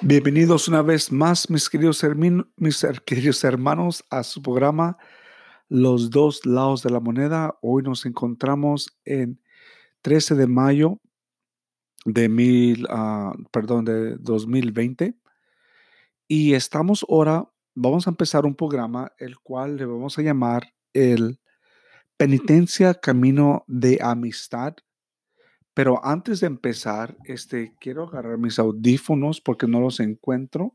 Bienvenidos una vez más, mis queridos, mis queridos hermanos, a su programa Los dos lados de la moneda. Hoy nos encontramos en 13 de mayo de, mil, ah, perdón, de 2020 y estamos ahora, vamos a empezar un programa el cual le vamos a llamar el Penitencia Camino de Amistad pero antes de empezar, este, quiero agarrar mis audífonos porque no los encuentro.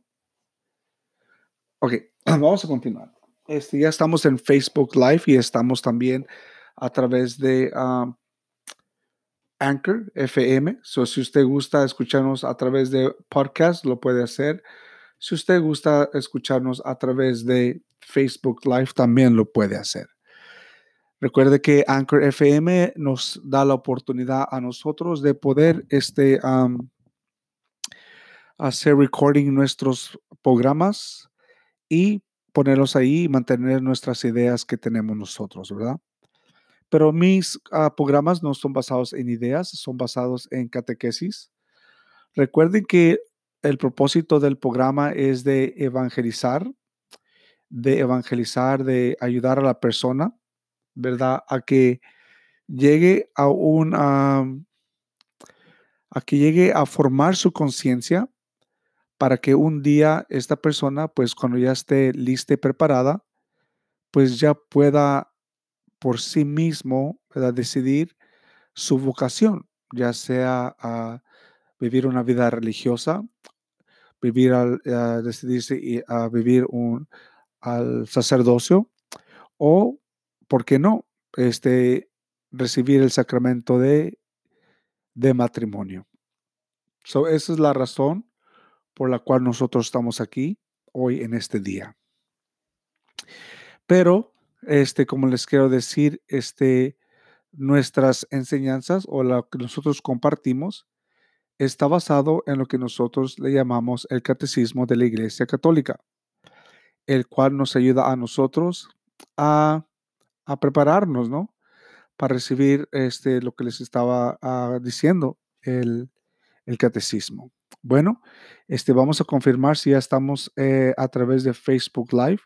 Ok, vamos a continuar. Este, ya estamos en Facebook Live y estamos también a través de um, Anchor FM. So, si usted gusta escucharnos a través de podcast, lo puede hacer. Si usted gusta escucharnos a través de Facebook Live, también lo puede hacer. Recuerde que Anchor FM nos da la oportunidad a nosotros de poder este, hacer recording nuestros programas y ponerlos ahí y mantener nuestras ideas que tenemos nosotros, ¿verdad? Pero mis ah, programas no son basados en ideas, son basados en catequesis. Recuerden que el propósito del programa es de evangelizar, de evangelizar, de ayudar a la persona ¿verdad? A que llegue a un, a que llegue a formar su conciencia para que un día esta persona, pues cuando ya esté lista y preparada, pues ya pueda por sí mismo decidir su vocación, ya sea a vivir una vida religiosa, vivir al, a decidirse a vivir un, al sacerdocio o ¿por qué no? Este, recibir el sacramento de, de matrimonio. So, esa es la razón por la cual nosotros estamos aquí hoy en este día. Pero, este, como les quiero decir, este, nuestras enseñanzas o lo que nosotros compartimos está basado en lo que nosotros le llamamos el catecismo de la Iglesia Católica, el cual nos ayuda a nosotros a a prepararnos, ¿no? Para recibir este, lo que les estaba ah, diciendo, el, catecismo. Bueno, este, vamos a confirmar si ya estamos eh, a través de Facebook Live.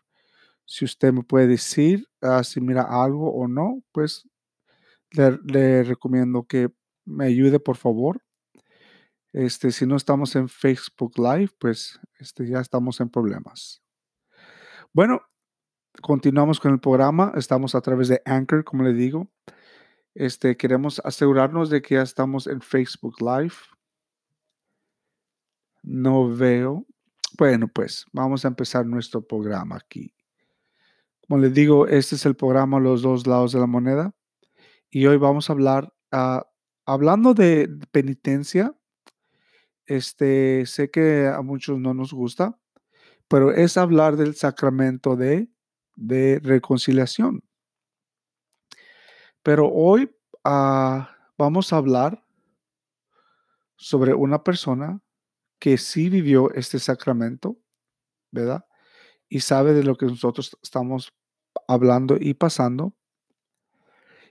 Si usted me puede decir ah, si mira algo o no, pues le, recomiendo que me ayude, por favor. Este, si no estamos en Facebook Live, pues este, ya estamos en problemas. Bueno, continuamos con el programa. Estamos a través de Anchor, como le digo. Este, queremos asegurarnos de que ya estamos en Facebook Live. No veo. Bueno, pues vamos a empezar nuestro programa aquí. Como les digo, este es el programa Los dos lados de la moneda. Y hoy vamos a hablar, uh, hablando de penitencia. Este, sé que a muchos no nos gusta, pero es hablar del sacramento de de reconciliación. Pero hoy ah, vamos a hablar sobre una persona que sí vivió este sacramento, ¿verdad? Y sabe de lo que nosotros estamos hablando y pasando.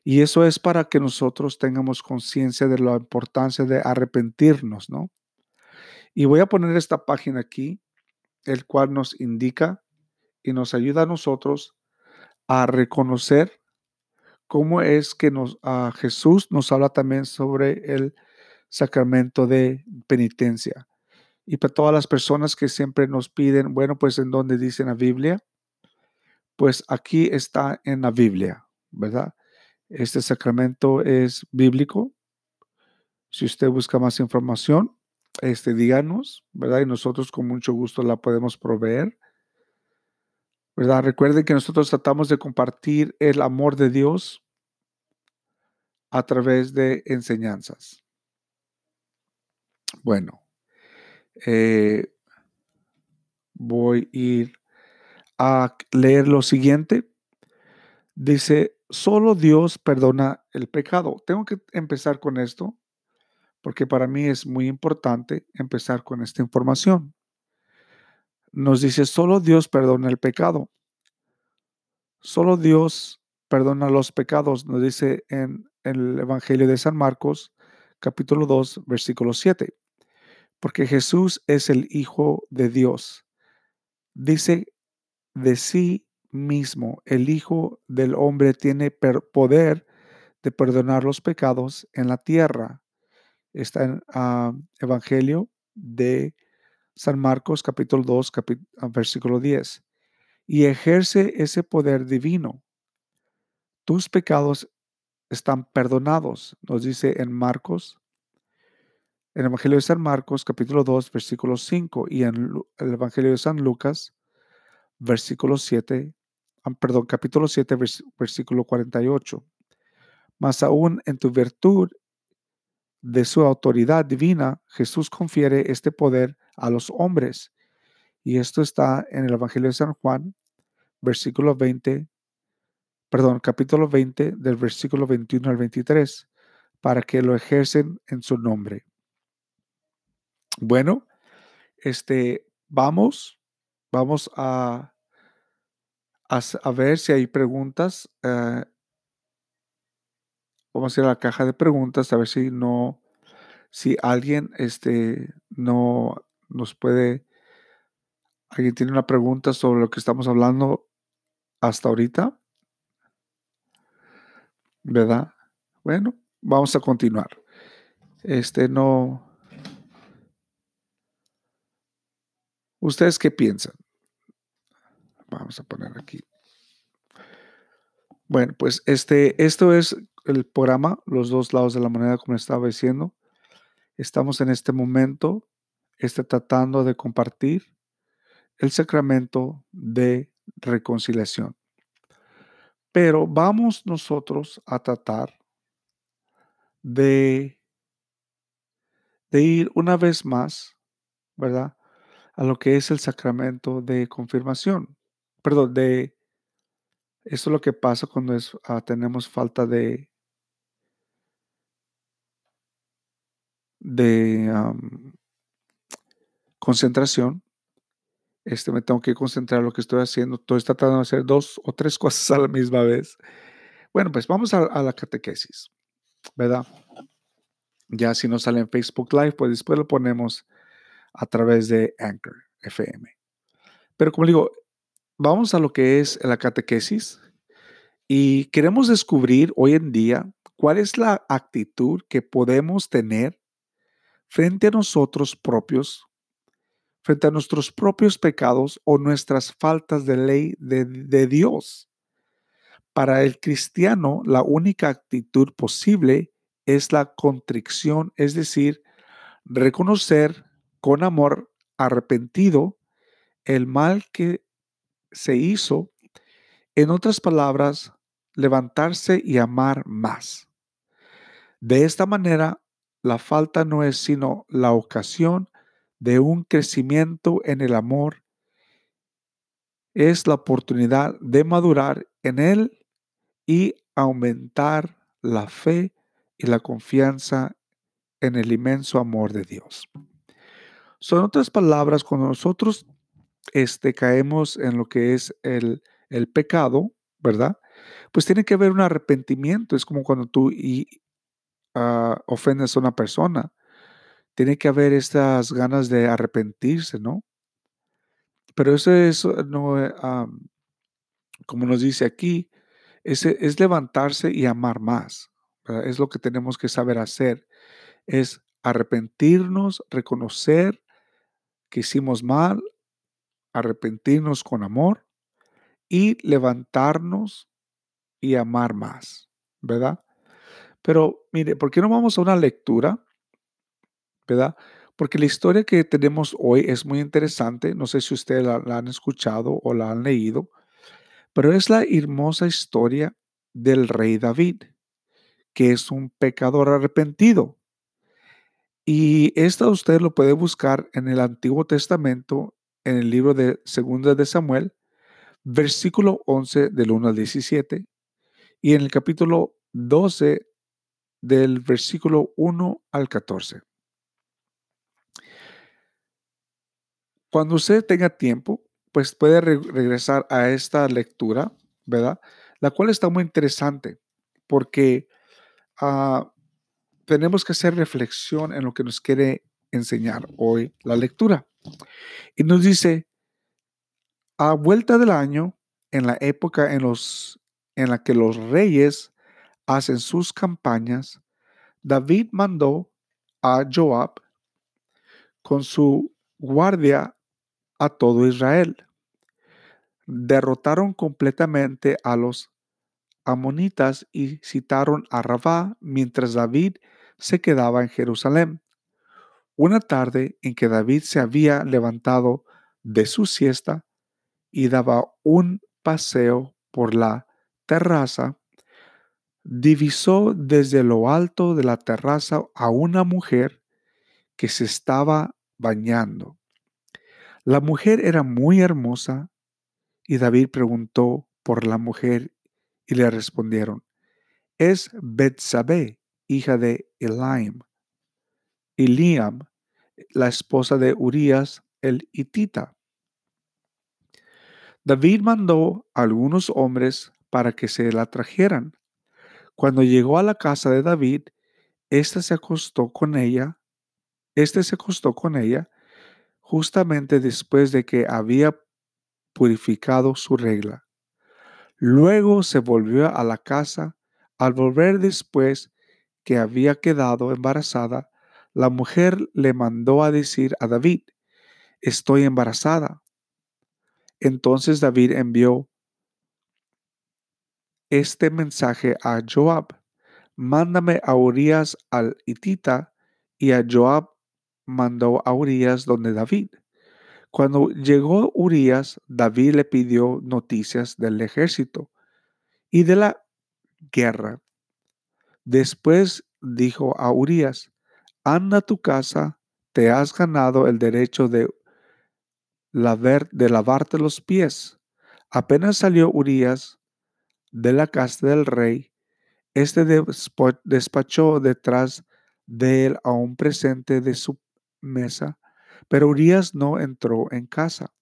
Y eso es para que nosotros tengamos conciencia de la importancia de arrepentirnos, ¿no? Y voy a poner esta página aquí, el cual nos indica y nos ayuda a nosotros a reconocer cómo es que nos, a Jesús nos habla también sobre el sacramento de penitencia. Y para todas las personas que siempre nos piden, bueno, pues en dónde dice la Biblia, pues aquí está en la Biblia, ¿verdad? Este sacramento es bíblico. Si usted busca más información, este, díganos, ¿verdad? Y nosotros con mucho gusto la podemos proveer. ¿Verdad? Recuerden que nosotros tratamos de compartir el amor de Dios a través de enseñanzas. Bueno, eh, voy a ir a leer lo siguiente. Dice, solo Dios perdona el pecado. Tengo que empezar con esto porque para mí es muy importante empezar con esta información nos dice, solo Dios perdona el pecado. Solo Dios perdona los pecados, nos dice en, el Evangelio de San Marcos, capítulo 2, versículo 7. porque Jesús es el Hijo de Dios. Dice de sí mismo, el Hijo del Hombre tiene poder de perdonar los pecados en la tierra. Está en ah, Evangelio de San Marcos capítulo 2, ah, versículo 10. Y ejerce ese poder divino. Tus pecados están perdonados, nos dice en Marcos, en el Evangelio de San Marcos capítulo 2, versículo 5 y en el Evangelio de San Lucas, versículo 7, ah, perdón, capítulo 7, versículo 48. Más aún en tu virtud de su autoridad divina, Jesús confiere este poder a los hombres. Y esto está en el Evangelio de San Juan, versículo 20, perdón, capítulo 20, del versículo 21 al 23, para que lo ejercen en su nombre. Bueno, este, vamos, vamos a, a, ver si hay preguntas. Eh, vamos a ir a la caja de preguntas a ver si no, si alguien este, no nos puede, alguien tiene una pregunta sobre lo que estamos hablando hasta ahorita. ¿Verdad? Bueno, vamos a continuar. Este no. ¿Ustedes qué piensan? Vamos a poner aquí. Bueno, pues este, esto es el programa, los dos lados de la moneda, como estaba diciendo. Estamos en este momento este, tratando de compartir el sacramento de reconciliación. Pero vamos nosotros a tratar de, de ir una vez más, ¿verdad? A lo que es el sacramento de confirmación. Perdón, de... Esto es lo que pasa cuando es, ah, tenemos falta de, de concentración. Este, me tengo que concentrar en lo que estoy haciendo. Estoy tratando de hacer dos o tres cosas a la misma vez. Bueno, pues vamos a, la catequesis, ¿verdad? Ya si no sale en Facebook Live, pues después lo ponemos a través de Anchor FM. Pero como digo, vamos a lo que es la catequesis y queremos descubrir hoy en día cuál es la actitud que podemos tener frente a nosotros propios, frente a nuestros propios pecados o nuestras faltas de ley de, Dios. Para el cristiano, la única actitud posible es la contrición, es decir, reconocer con amor arrepentido el mal que se hizo. En otras palabras, levantarse y amar más. De esta manera, la falta no es sino la ocasión de un crecimiento en el amor. Es la oportunidad de madurar en él y aumentar la fe y la confianza en el inmenso amor de Dios. Son otras palabras, cuando nosotros este, caemos en lo que es el, el pecado, ¿verdad? Pues tiene que haber un arrepentimiento. Es como cuando tú uh, ofendes a una persona, tiene que haber estas ganas de arrepentirse, ¿no? Pero eso es, no, eh, como nos dice aquí, es, es levantarse y amar más. Es lo que tenemos que saber hacer. Es arrepentirnos, reconocer que hicimos mal, arrepentirnos con amor y levantarnos y amar más, ¿verdad? Pero mire, ¿por qué no vamos a una lectura? ¿Verdad? Porque la historia que tenemos hoy es muy interesante. No sé si ustedes la, han escuchado o la han leído, pero es la hermosa historia del rey David, que es un pecador arrepentido. Y esta usted lo puede buscar en el Antiguo Testamento, en el libro de Segunda de Samuel, versículo 11 del 1 al 17, y en el capítulo 12 del versículo 1 al 14. Cuando usted tenga tiempo, pues puede regresar a esta lectura, ¿verdad? La cual está muy interesante porque ah, tenemos que hacer reflexión en lo que nos quiere enseñar hoy la lectura. Y nos dice, a vuelta del año, en la época en, los, en la que los reyes hacen sus campañas, David mandó a Joab con su guardia a todo Israel. Derrotaron completamente a los amonitas y citaron a Rabá mientras David se quedaba en Jerusalén. Una tarde en que David se había levantado de su siesta y daba un paseo por la terraza, divisó desde lo alto de la terraza a una mujer que se estaba bañando. La mujer era muy hermosa y David preguntó por la mujer y le respondieron, es Betsabé, hija de Eliam, Eliam, la esposa de Urías el hitita. David mandó a algunos hombres para que se la trajeran. Cuando llegó a la casa de David, éste se acostó con ella, éste se acostó con ella justamente después de que había purificado su regla. Luego se volvió a la casa. Al volver después que había quedado embarazada, la mujer le mandó a decir a David, estoy embarazada. Entonces David envió este mensaje a Joab, mándame a Urias al hitita, y a Joab mandó a Urias donde David. Cuando llegó Urias, David le pidió noticias del ejército y de la guerra. Después dijo a Urias, anda a tu casa, te has ganado el derecho de de lavarte los pies. Apenas salió Urias de la casa del rey, este despachó detrás de él a un presente de su mesa, pero Urias no entró en casa,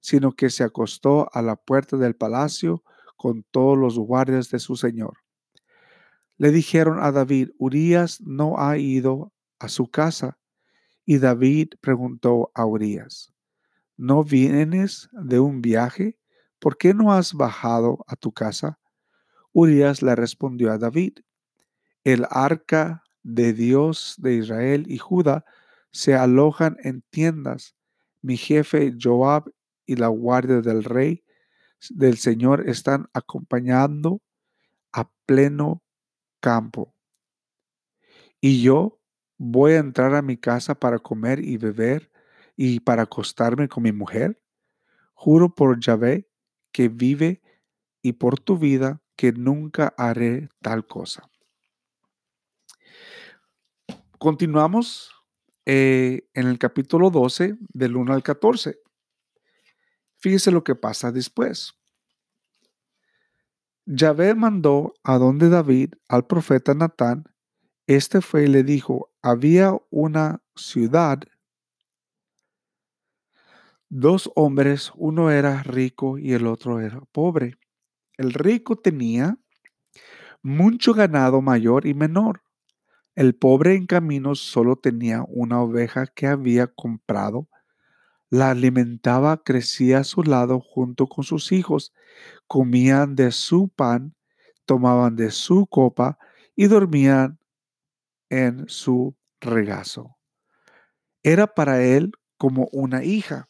sino que se acostó a la puerta del palacio con todos los guardias de su señor. Le dijeron a David, Urias no ha ido a su casa. Y David preguntó a Urias, ¿no vienes de un viaje? ¿Por qué no has bajado a tu casa? Urias le respondió a David, el arca de Dios de Israel y Judá se alojan en tiendas. Mi jefe Joab y la guardia del rey del Señor están acompañando a pleno campo. Y yo voy a entrar a mi casa para comer y beber y para acostarme con mi mujer? Juro por Yahvé que vive y por tu vida que nunca haré tal cosa. Continuamos eh, en el capítulo 12 del 1 al 14. Fíjese lo que pasa después. Yahvé mandó a donde David al profeta Natán. Este fue y le dijo, había una ciudad dos hombres, uno era rico y el otro era pobre. El rico tenía mucho ganado mayor y menor. El pobre en camino solo tenía una oveja que había comprado. La alimentaba, crecía a su lado junto con sus hijos, comían de su pan, tomaban de su copa y dormían en su regazo. Era para él como una hija.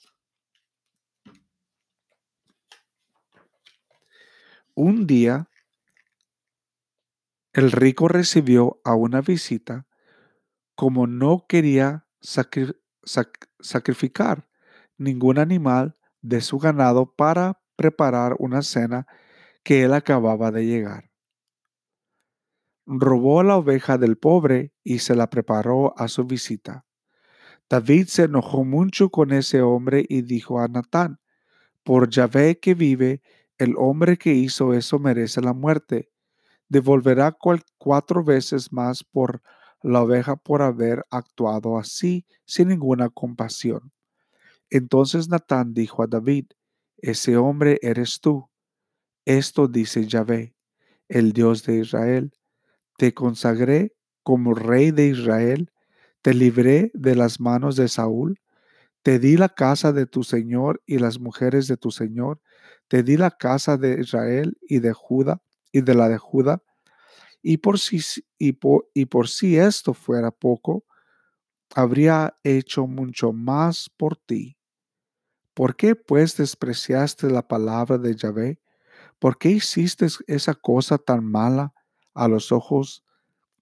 Un día, el rico recibió a una visita como no quería sacrificar ningún animal de su ganado para preparar una cena que él acababa de llegar. Robó la oveja del pobre y se la preparó a su visita. David se enojó mucho con ese hombre y dijo a Natán, por Yahvé que vive el hombre que hizo eso merece la muerte. Devolverá cuatro veces más por la oveja por haber actuado así sin ninguna compasión. Entonces Natán dijo a David, ese hombre eres tú. Esto dice Yahvé, el Dios de Israel. Te consagré como rey de Israel, te libré de las manos de Saúl, te di la casa de tu Señor y las mujeres de tu Señor, te di la casa de Israel y de Judá y de la de Judá. Y por si, esto fuera poco, habría hecho mucho más por ti. ¿Por qué pues despreciaste la palabra de Yahvé? ¿Por qué hiciste esa cosa tan mala a los ojos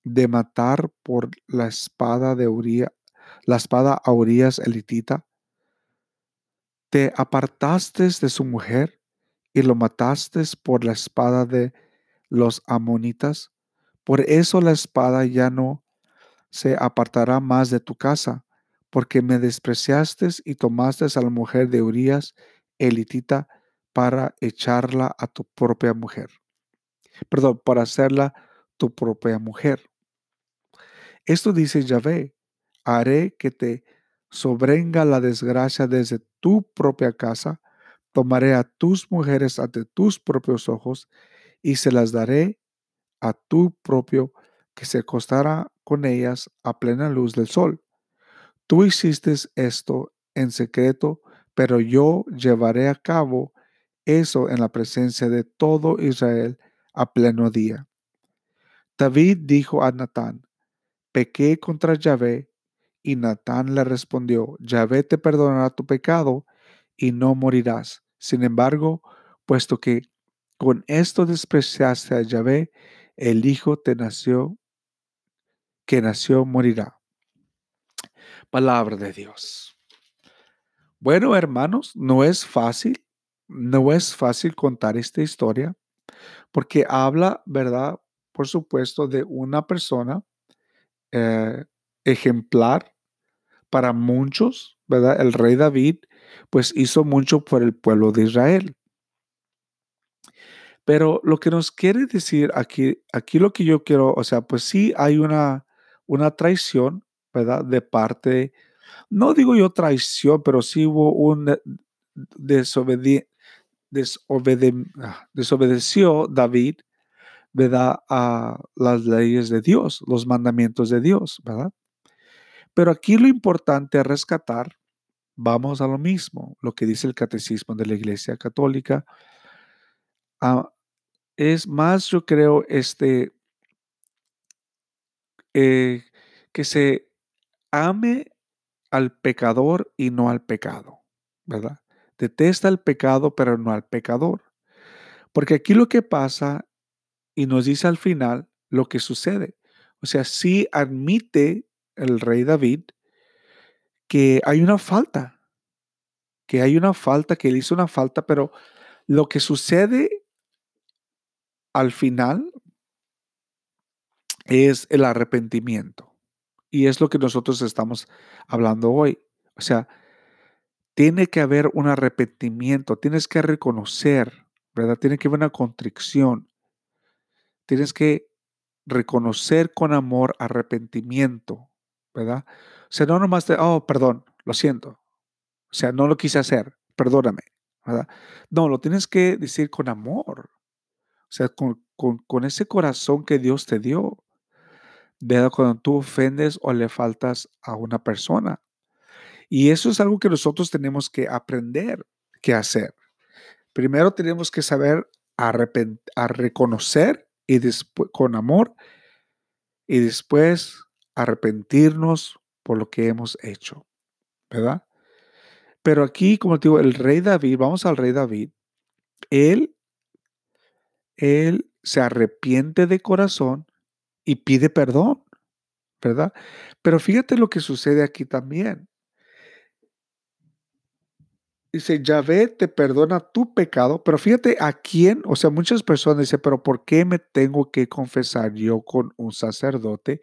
de matar por la espada de Uría, la espada a Urias elitita? ¿Te apartaste de su mujer y lo mataste por la espada de los amonitas? Por eso la espada ya no se apartará más de tu casa, porque me despreciaste y tomaste a la mujer de Urias elitita para echarla a tu propia mujer. Perdón, para hacerla tu propia mujer. Esto dice Yahvé, haré que te sobrenga la desgracia desde tu propia casa, tomaré a tus mujeres ante tus propios ojos y se las daré a tu propio que se acostará con ellas a plena luz del sol. Tú hiciste esto en secreto, pero yo llevaré a cabo eso en la presencia de todo Israel a pleno día. David dijo a Natán, pequé contra Yahvé y Natán le respondió, Yahvé te perdonará tu pecado y no morirás. Sin embargo, puesto que con esto despreciaste a Yahvé, el hijo te nació, que nació morirá. Palabra de Dios. Bueno, hermanos, no es fácil, no es fácil contar esta historia, porque habla, ¿verdad? Por supuesto, de una persona eh, ejemplar para muchos, ¿verdad? El rey David, pues hizo mucho por el pueblo de Israel. Pero lo que nos quiere decir aquí, aquí lo que yo quiero, o sea, pues sí hay una, una traición, ¿verdad? De parte, no digo yo traición, pero sí hubo un desobedi ah, desobedeció David, ¿verdad? A las leyes de Dios, los mandamientos de Dios, ¿verdad? Pero aquí lo importante es rescatar, vamos a lo mismo, lo que dice el catecismo de la Iglesia Católica, ah, es más, yo creo, este, eh, que se ame al pecador y no al pecado, ¿verdad? Detesta el pecado, pero no al pecador. Porque aquí lo que pasa, y nos dice al final lo que sucede. O sea, sí admite el rey David, que hay una falta, que hay una falta, que él hizo una falta, pero lo que sucede al final es el arrepentimiento. Y es lo que nosotros estamos hablando hoy. O sea, tiene que haber un arrepentimiento, tienes que reconocer, ¿verdad? Tiene que haber una contrición. Tienes que reconocer con amor arrepentimiento, ¿verdad? O sea, no nomás oh, perdón, lo siento. O sea, no lo quise hacer, perdóname, ¿verdad? No, lo tienes que decir con amor. O sea, con, con, ese corazón que Dios te dio. Cuando tú ofendes o le faltas a una persona. Y eso es algo que nosotros tenemos que aprender que hacer. Primero tenemos que saber a reconocer y después con amor y después arrepentirnos por lo que hemos hecho, ¿verdad? Pero aquí, como te digo, el rey David, vamos al rey David, él, él se arrepiente de corazón y pide perdón, ¿verdad? Pero fíjate lo que sucede aquí también. Dice, Yahvé te perdona tu pecado, pero fíjate a quién, o sea, muchas personas dicen, pero ¿por qué me tengo que confesar yo con un sacerdote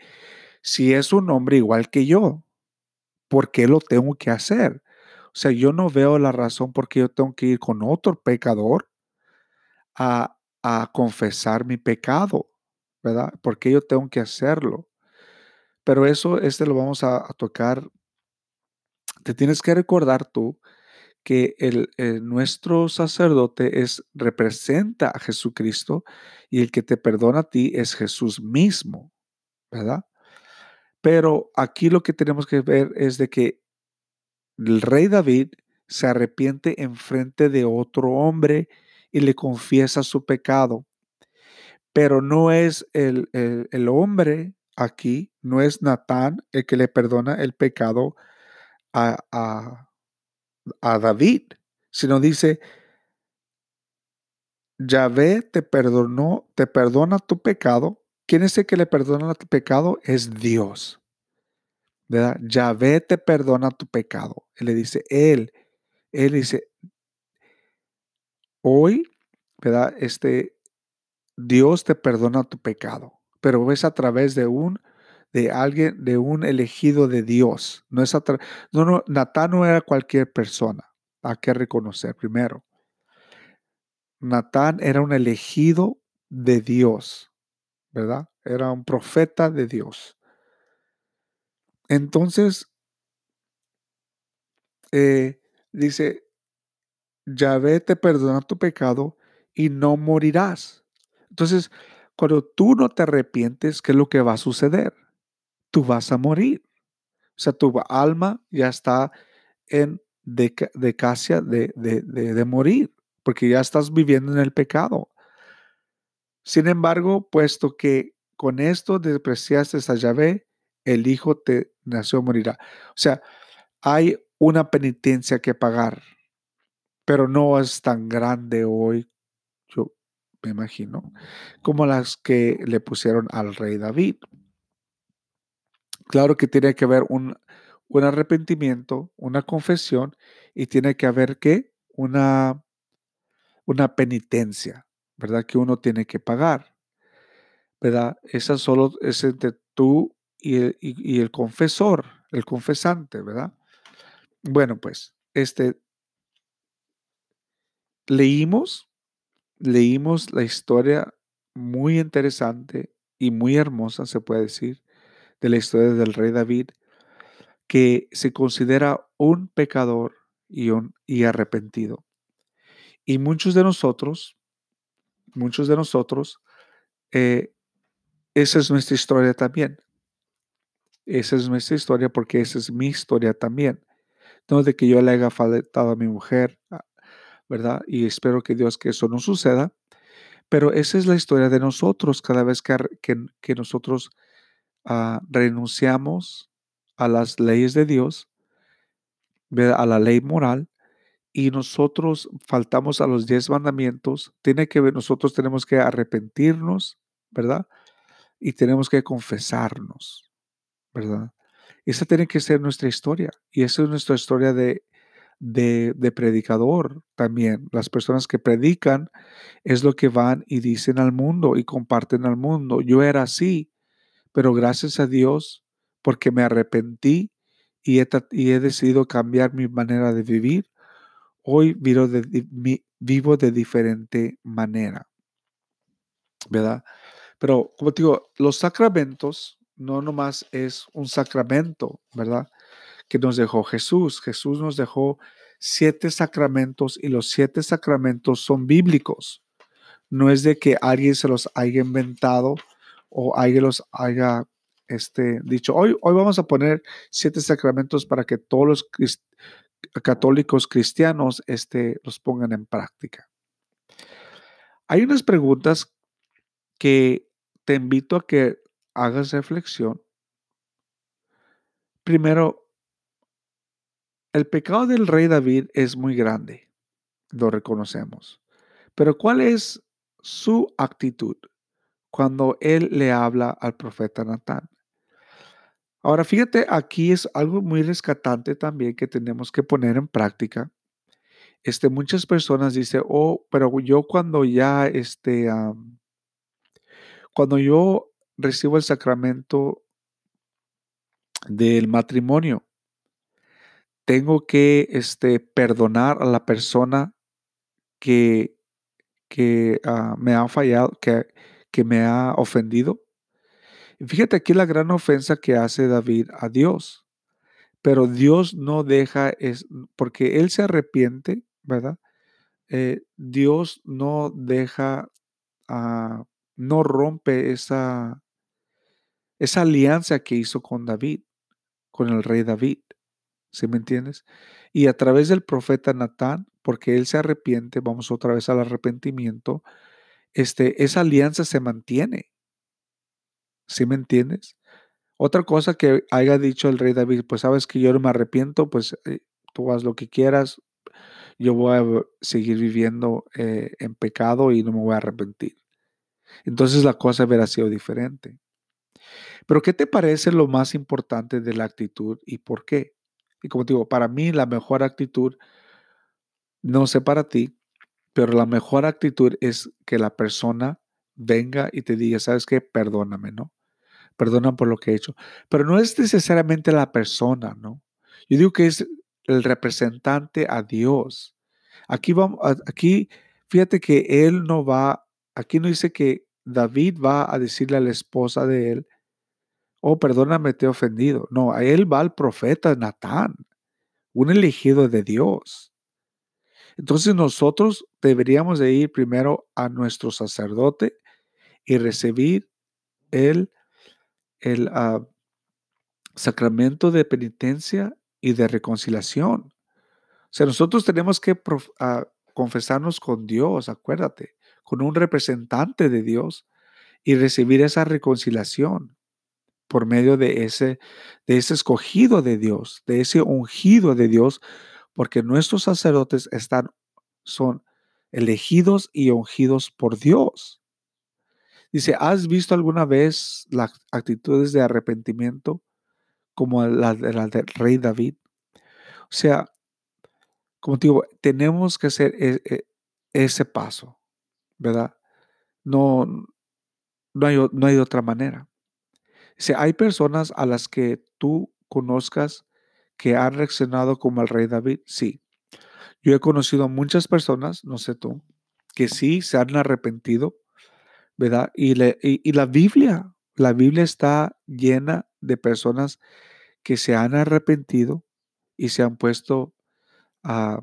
si es un hombre igual que yo? ¿Por qué lo tengo que hacer? O sea, yo no veo la razón por qué yo tengo que ir con otro pecador a, a confesar mi pecado, ¿verdad? ¿Por qué yo tengo que hacerlo? Pero eso, este lo vamos a, tocar. Te tienes que recordar tú que el, nuestro sacerdote es, representa a Jesucristo y el que te perdona a ti es Jesús mismo, ¿verdad? Pero aquí lo que tenemos que ver es de que el rey David se arrepiente en frente de otro hombre y le confiesa su pecado. Pero no es el, el, hombre aquí, no es Natán el que le perdona el pecado a, a, a David, sino dice, Yahvé te perdonó, te perdona tu pecado. ¿Quién es el que le perdona tu pecado? Es Dios. ¿Verdad? Yahvé te perdona tu pecado. Él le dice, Él, Él dice, hoy, ¿verdad? Este, Dios te perdona tu pecado, pero es a través de un, de alguien, de un elegido de Dios. No es a no, no, Natán no era cualquier persona. Hay que reconocer primero. Natán era un elegido de Dios, Era un profeta de Dios. Entonces, eh, dice, Yahvé te perdona tu pecado y no morirás. Entonces, cuando tú no te arrepientes, ¿qué es lo que va a suceder? Tú vas a morir. O sea, tu alma ya está en decacia de, de, de morir porque ya estás viviendo en el pecado. Sin embargo, puesto que con esto despreciaste a Yahvé, el Hijo te nació morirá. O sea, hay una penitencia que pagar, pero no es tan grande hoy, yo me imagino, como las que le pusieron al rey David. Claro que tiene que haber un, un arrepentimiento, una confesión, y tiene que haber que una una penitencia, ¿verdad? Que uno tiene que pagar, ¿verdad? Esa solo es entre tú y el, y, el confesor, el confesante, ¿verdad? Bueno, pues, este, leímos, leímos la historia muy interesante y muy hermosa, se puede decir, de la historia del rey David, que se considera un pecador y, un, y arrepentido. Y muchos de nosotros, muchos de nosotros, eh, esa es nuestra historia también. Esa es nuestra historia porque esa es mi historia también. No de que yo le haya faltado a mi mujer, ah, ¿verdad? Y espero que Dios que eso no suceda. Pero esa es la historia de nosotros cada vez que, que, nosotros uh, renunciamos a las leyes de Dios, a la ley moral, y nosotros faltamos a los diez mandamientos, tiene que ver, nosotros tenemos que arrepentirnos, ¿verdad? Y tenemos que confesarnos, ¿verdad? Esa tiene que ser nuestra historia. Y esa es nuestra historia de, de, de, predicador también. Las personas que predican es lo que van y dicen al mundo y comparten al mundo. Yo era así, pero gracias a Dios, porque me arrepentí y y he decidido cambiar mi manera de vivir, hoy vivo de, diferente manera, ¿verdad? Pero como te digo, los sacramentos no nomás es un sacramento, ¿verdad? Que nos dejó Jesús. Jesús nos dejó siete sacramentos y los siete sacramentos son bíblicos. No es de que alguien se los haya inventado o alguien los haya este, dicho, hoy, hoy vamos a poner siete sacramentos para que todos los católicos cristianos este, los pongan en práctica. Hay unas preguntas que te invito a que hagas reflexión. Primero, el pecado del rey David es muy grande, lo reconocemos. Pero ¿cuál es su actitud cuando él le habla al profeta Natán? Ahora, fíjate, aquí es algo muy rescatante también que tenemos que poner en práctica. Este, muchas personas dicen, oh, pero yo cuando ya, este, cuando yo recibo el sacramento del matrimonio, tengo que, este, perdonar a la persona que, que ah, me ha fallado, que, que me ha ofendido. Fíjate aquí la gran ofensa que hace David a Dios. Pero Dios no deja, es, porque Él se arrepiente, ¿verdad? Eh, Dios no deja, ah, no rompe esa, esa alianza que hizo con David, con el rey David. ¿Sí me entiendes? Y a través del profeta Natán, porque él se arrepiente, vamos otra vez al arrepentimiento, este, esa alianza se mantiene. ¿Sí me entiendes? Otra cosa que haya dicho el rey David, pues sabes que yo no me arrepiento, pues eh, tú haz lo que quieras, yo voy a seguir viviendo eh, en pecado y no me voy a arrepentir. Entonces la cosa hubiera sido diferente. Pero ¿qué te parece lo más importante de la actitud y por qué? Y como te digo, para mí la mejor actitud, no sé para ti, pero la mejor actitud es que la persona venga y te diga, ¿sabes qué? Perdóname, ¿no? Perdona por lo que he hecho. Pero no es necesariamente la persona, ¿no? Yo digo que es el representante a Dios. Aquí vamos, aquí, fíjate que él no va, aquí no dice que David va a decirle a la esposa de él, oh, perdóname, te he ofendido. No, a él va el profeta Natán, un elegido de Dios. Entonces nosotros deberíamos de ir primero a nuestro sacerdote y recibir el, el ah, sacramento de penitencia y de reconciliación. O sea, nosotros tenemos que ah, confesarnos con Dios, acuérdate, con un representante de Dios y recibir esa reconciliación por medio de ese, de ese escogido de Dios, de ese ungido de Dios, porque nuestros sacerdotes están, son elegidos y ungidos por Dios. Dice, ¿has visto alguna vez las actitudes de arrepentimiento como de la del rey David? O sea, como te digo, tenemos que hacer e, e, ese paso, ¿verdad? No, no, hay, no hay otra manera. Si hay personas a las que tú conozcas que han reaccionado como el rey David, sí. Yo he conocido a muchas personas, no sé tú, que sí se han arrepentido, ¿verdad? Y, y, la Biblia, la Biblia está llena de personas que se han arrepentido y se han puesto a,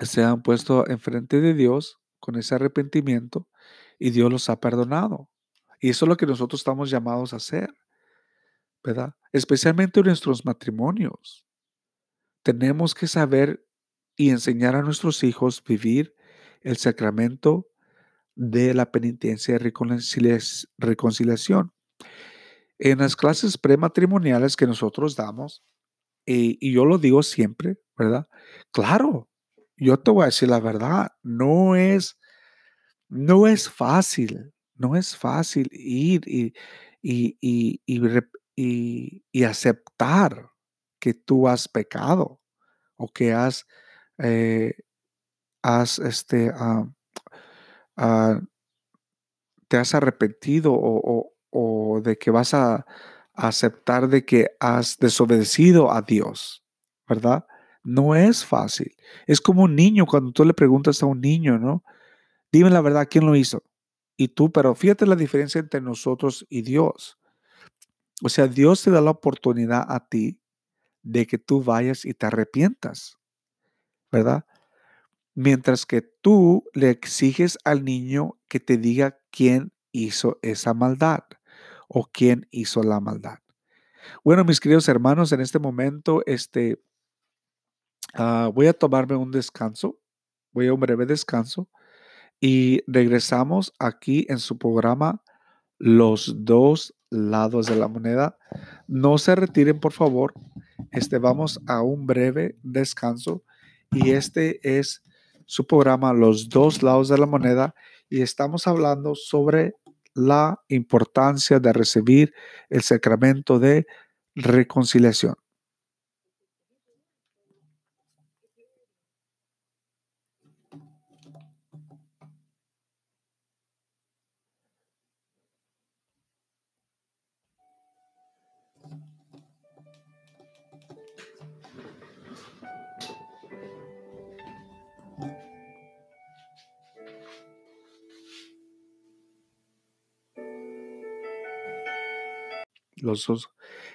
se han puesto enfrente de Dios con ese arrepentimiento y Dios los ha perdonado. Y eso es lo que nosotros estamos llamados a hacer, ¿verdad? Especialmente en nuestros matrimonios. Tenemos que saber y enseñar a nuestros hijos vivir el sacramento de la penitencia y reconciliación. En las clases prematrimoniales que nosotros damos, y, y, yo lo digo siempre, ¿verdad? Claro, yo te voy a decir la verdad, no es, no es fácil, no es fácil ir y, y, y, aceptar que tú has pecado o que has, eh, has este, ah, te has arrepentido o, o, de que vas a, aceptar de que has desobedecido a Dios, ¿verdad? No es fácil. Es como un niño cuando tú le preguntas a un niño, ¿no? Dime la verdad, ¿quién lo hizo? y tú, pero fíjate la diferencia entre nosotros y Dios. O sea, Dios te da la oportunidad a ti de que tú vayas y te arrepientas, ¿verdad? Mientras que tú le exiges al niño que te diga quién hizo esa maldad o quién hizo la maldad. Bueno, mis queridos hermanos, en este momento, este, ah, voy a tomarme un descanso, voy a un breve descanso y regresamos aquí en su programa Los dos lados de la moneda. No se retiren, por favor. Este vamos a un breve descanso y este es su programa Los dos lados de la moneda y estamos hablando sobre la importancia de recibir el sacramento de reconciliación. Los dos.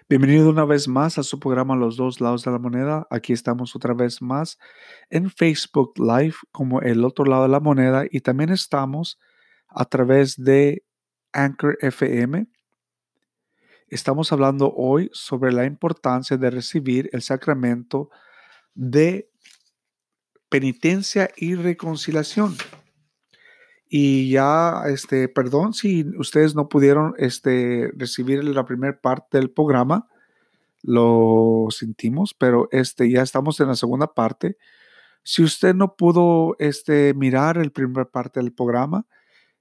Bienvenido una vez más a su programa Los dos lados de la moneda. Aquí estamos otra vez más en Facebook Live como el otro lado de la moneda y también estamos a través de Anchor FM estamos hablando hoy sobre la importancia de recibir el sacramento de penitencia y reconciliación. Y ya, este, perdón si ustedes no pudieron este, recibir la primera parte del programa, lo sentimos, pero este, ya estamos en la segunda parte. Si usted no pudo este, mirar el primer parte del programa,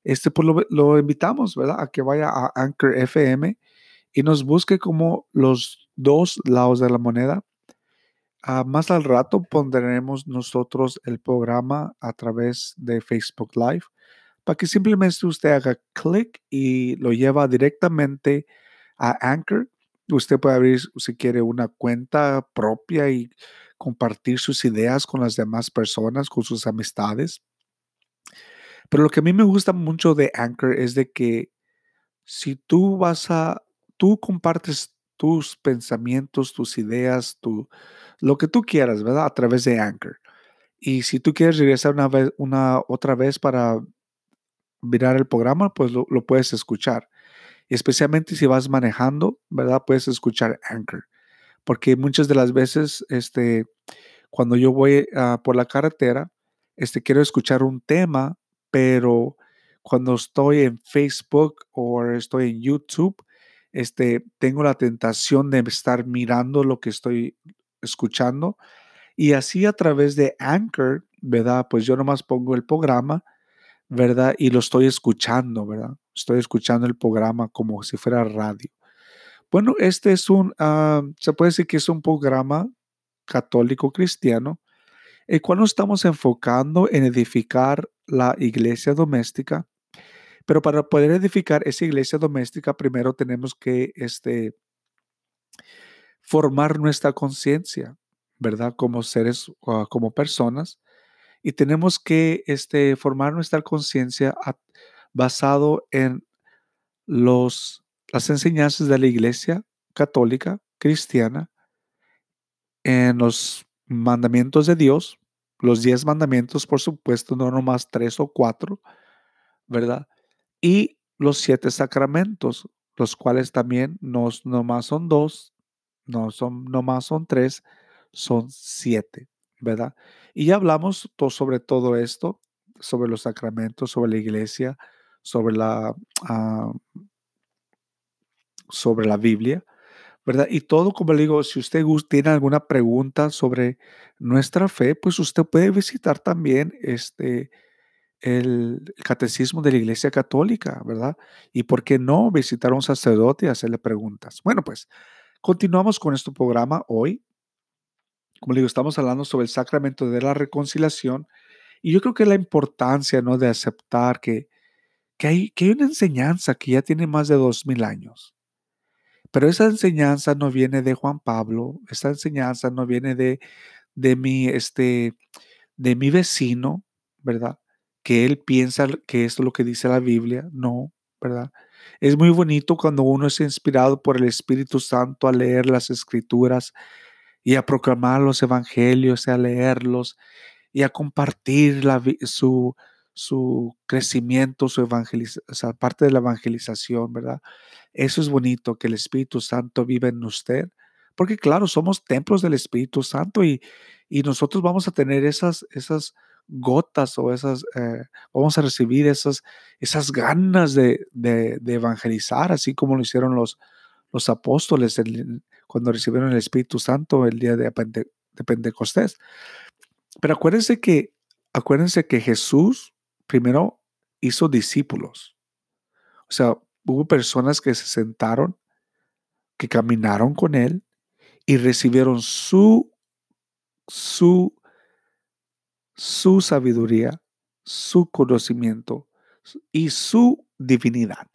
este, pues lo, invitamos, ¿verdad? A que vaya a Anchor FM y nos busque como los dos lados de la moneda. Ah, más al rato pondremos nosotros el programa a través de Facebook Live para que simplemente usted haga clic y lo lleva directamente a Anchor. Usted puede abrir, si quiere, una cuenta propia y compartir sus ideas con las demás personas, con sus amistades. Pero lo que a mí me gusta mucho de Anchor es de que si tú vas a, tú compartes tus pensamientos, tus ideas, tu, lo que tú quieras, ¿verdad? A través de Anchor. Y si tú quieres regresar una vez, una otra vez para mirar el programa, pues lo, lo puedes escuchar. especialmente si vas manejando, ¿verdad? Puedes escuchar Anchor. Porque muchas de las veces, este, cuando yo voy ah, por la carretera, este, quiero escuchar un tema pero cuando estoy en Facebook o estoy en YouTube, este, tengo la tentación de estar mirando lo que estoy escuchando. Y así a través de Anchor, ¿verdad? Pues yo nomás pongo el programa, ¿verdad? Y lo estoy escuchando, ¿verdad? Estoy escuchando el programa como si fuera radio. Bueno, este es un, ah, se puede decir que es un programa católico cristiano el cual nos estamos enfocando en edificar la iglesia doméstica. Pero para poder edificar esa iglesia doméstica, primero tenemos que este, formar nuestra conciencia, ¿verdad? Como seres, uh, como personas. Y tenemos que este, formar nuestra conciencia basado en los, las enseñanzas de la iglesia católica, cristiana, en los mandamientos de Dios, los diez mandamientos, por supuesto, no nomás tres o cuatro, ¿verdad? Y los siete sacramentos, los cuales también no nomás son dos, no son nomás son tres, son siete, ¿verdad? Y ya hablamos sobre todo esto, sobre los sacramentos, sobre la iglesia, sobre la, ah, sobre la Biblia, ¿verdad? Y todo, como le digo, si usted tiene alguna pregunta sobre nuestra fe, pues usted puede visitar también este, el, catecismo de la Iglesia Católica, ¿verdad? Y por qué no visitar a un sacerdote y hacerle preguntas. Bueno, pues continuamos con este programa hoy. Como le digo, estamos hablando sobre el sacramento de la reconciliación y yo creo que la importancia, ¿no? De aceptar que, que, hay, que hay una enseñanza que ya tiene más de dos mil años pero esa enseñanza no viene de Juan Pablo, esa enseñanza no viene de, de, mi, este, de mi vecino, ¿verdad? Que él piensa que esto es lo que dice la Biblia, no, ¿verdad? Es muy bonito cuando uno es inspirado por el Espíritu Santo a leer las escrituras y a proclamar los evangelios, y a leerlos y a compartir la, su, su crecimiento, su evangelización, parte de la evangelización, ¿verdad? Eso es bonito, que el Espíritu Santo vive en usted, porque claro, somos templos del Espíritu Santo y, y nosotros vamos a tener esas, esas gotas o esas, eh, vamos a recibir esas, esas ganas de, de, evangelizar, así como lo hicieron los, los apóstoles cuando recibieron el Espíritu Santo el día de, de Pentecostés. Pero acuérdense que, acuérdense que Jesús primero hizo discípulos. O sea, hubo personas que se sentaron, que caminaron con él y recibieron su, su, su sabiduría, su conocimiento y su divinidad.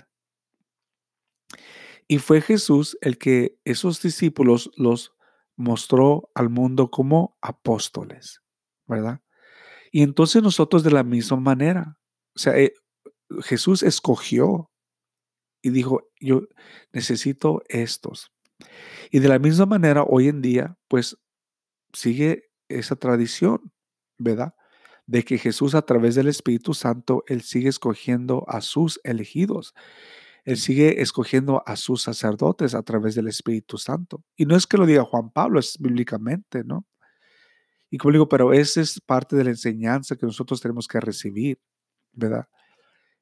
Y fue Jesús el que esos discípulos los mostró al mundo como apóstoles, ¿verdad? Y entonces nosotros de la misma manera, o sea, eh, Jesús escogió y dijo, yo necesito estos. Y de la misma manera, hoy en día, pues sigue esa tradición, De que Jesús a través del Espíritu Santo, Él sigue escogiendo a sus elegidos. Él sigue escogiendo a sus sacerdotes a través del Espíritu Santo. Y no es que lo diga Juan Pablo, es bíblicamente, ¿no? Y como digo, pero esa es parte de la enseñanza que nosotros tenemos que recibir, ¿verdad?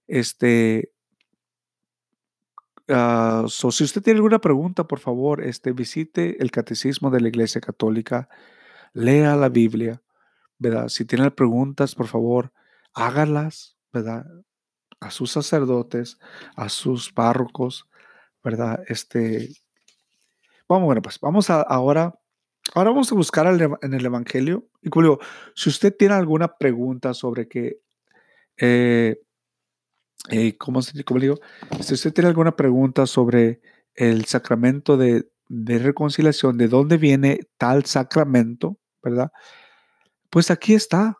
Este, uh, si usted tiene alguna pregunta, por favor, este, visite el Catecismo de la Iglesia Católica, lea la Biblia, ¿verdad? Si tiene preguntas, por favor, hágalas, ¿verdad? A sus sacerdotes, a sus párrocos, ¿verdad? Este, vamos, bueno, pues vamos a, ahora Ahora vamos a buscar en el Evangelio. Y como si usted tiene alguna pregunta sobre que, eh, eh, ¿cómo, digo? Si usted tiene alguna pregunta sobre el sacramento de, de, reconciliación, de dónde viene tal sacramento, ¿verdad? Pues aquí está,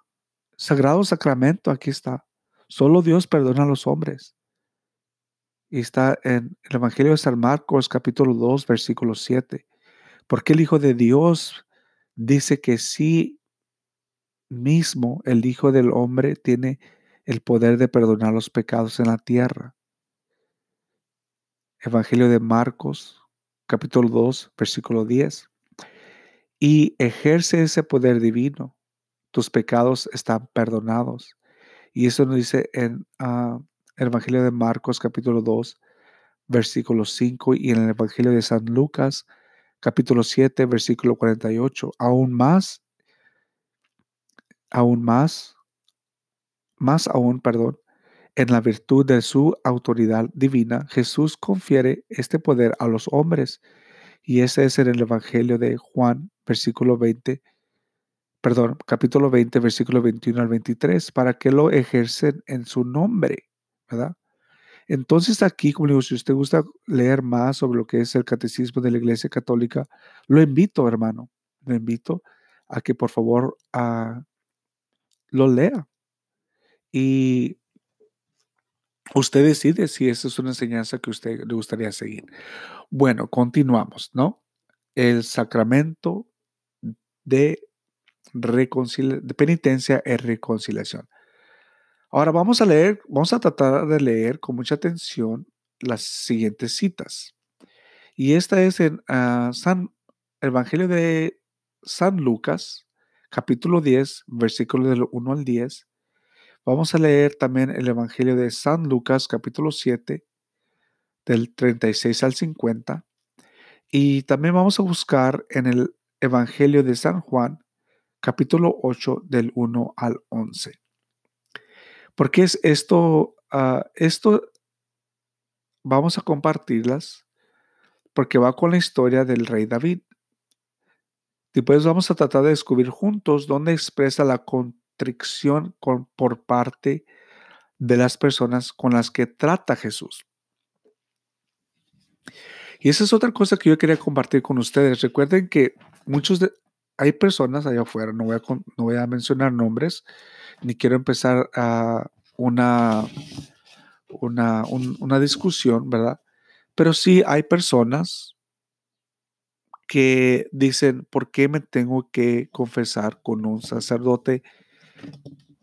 sagrado sacramento, aquí está. Solo Dios perdona a los hombres. Y está en el Evangelio de San Marcos, capítulo 2, versículo 7. Porque el Hijo de Dios dice que sí mismo el Hijo del Hombre tiene el poder de perdonar los pecados en la tierra. Evangelio de Marcos, capítulo 2, versículo 10. Y ejerce ese poder divino. Tus pecados están perdonados. Y eso nos dice en ah, el Evangelio de Marcos, capítulo 2, versículo 5, y en el Evangelio de San Lucas, capítulo 7, versículo 48. Aún más, aún más, más aún, perdón, en la virtud de su autoridad divina, Jesús confiere este poder a los hombres. Y ese es en el Evangelio de Juan, versículo 20, perdón, capítulo 20, versículo 21 al 23, para que lo ejercen en su nombre, ¿verdad? Entonces aquí, como digo, si usted gusta leer más sobre lo que es el catecismo de la Iglesia Católica, lo invito, hermano, lo invito a que por favor lo lea. Y usted decide si esa es una enseñanza que usted le gustaría seguir. Bueno, continuamos, ¿no? El sacramento de, penitencia y reconciliación. Ahora vamos a leer, vamos a tratar de leer con mucha atención las siguientes citas. Y esta es en uh, San Evangelio de San Lucas, capítulo 10, versículo del 1 al 10. Vamos a leer también el Evangelio de San Lucas, capítulo 7, del 36 al 50. Y también vamos a buscar en el Evangelio de San Juan, capítulo 8, del 1 al 11. Porque es esto, ah, esto vamos a compartirlas porque va con la historia del rey David. Después vamos a tratar de descubrir juntos dónde expresa la contrición por parte de las personas con las que trata Jesús. Y esa es otra cosa que yo quería compartir con ustedes. Recuerden que muchos de, hay personas allá afuera, no voy, a, no voy a mencionar nombres, ni quiero empezar a una, una, una discusión, ¿verdad? Pero sí hay personas que dicen, ¿por qué me tengo que confesar con un sacerdote?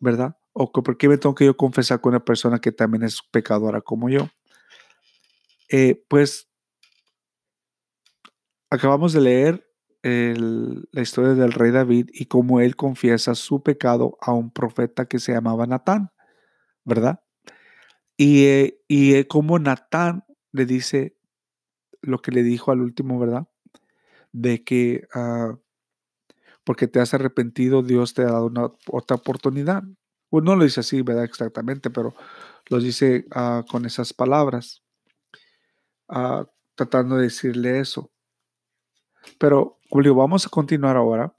¿Verdad? O por qué me tengo que yo confesar con una persona que también es pecadora como yo. Eh, pues acabamos de leer la historia del rey David y cómo él confiesa su pecado a un profeta que se llamaba Natán, ¿verdad? Y, eh, y eh, como Natán le dice lo que le dijo al último, ¿verdad? De que ah, porque te has arrepentido, Dios te ha dado una, otra oportunidad. Pues no lo dice así, ¿verdad? Exactamente, pero lo dice ah, con esas palabras, ah, tratando de decirle eso. Pero, Julio, vamos a continuar ahora.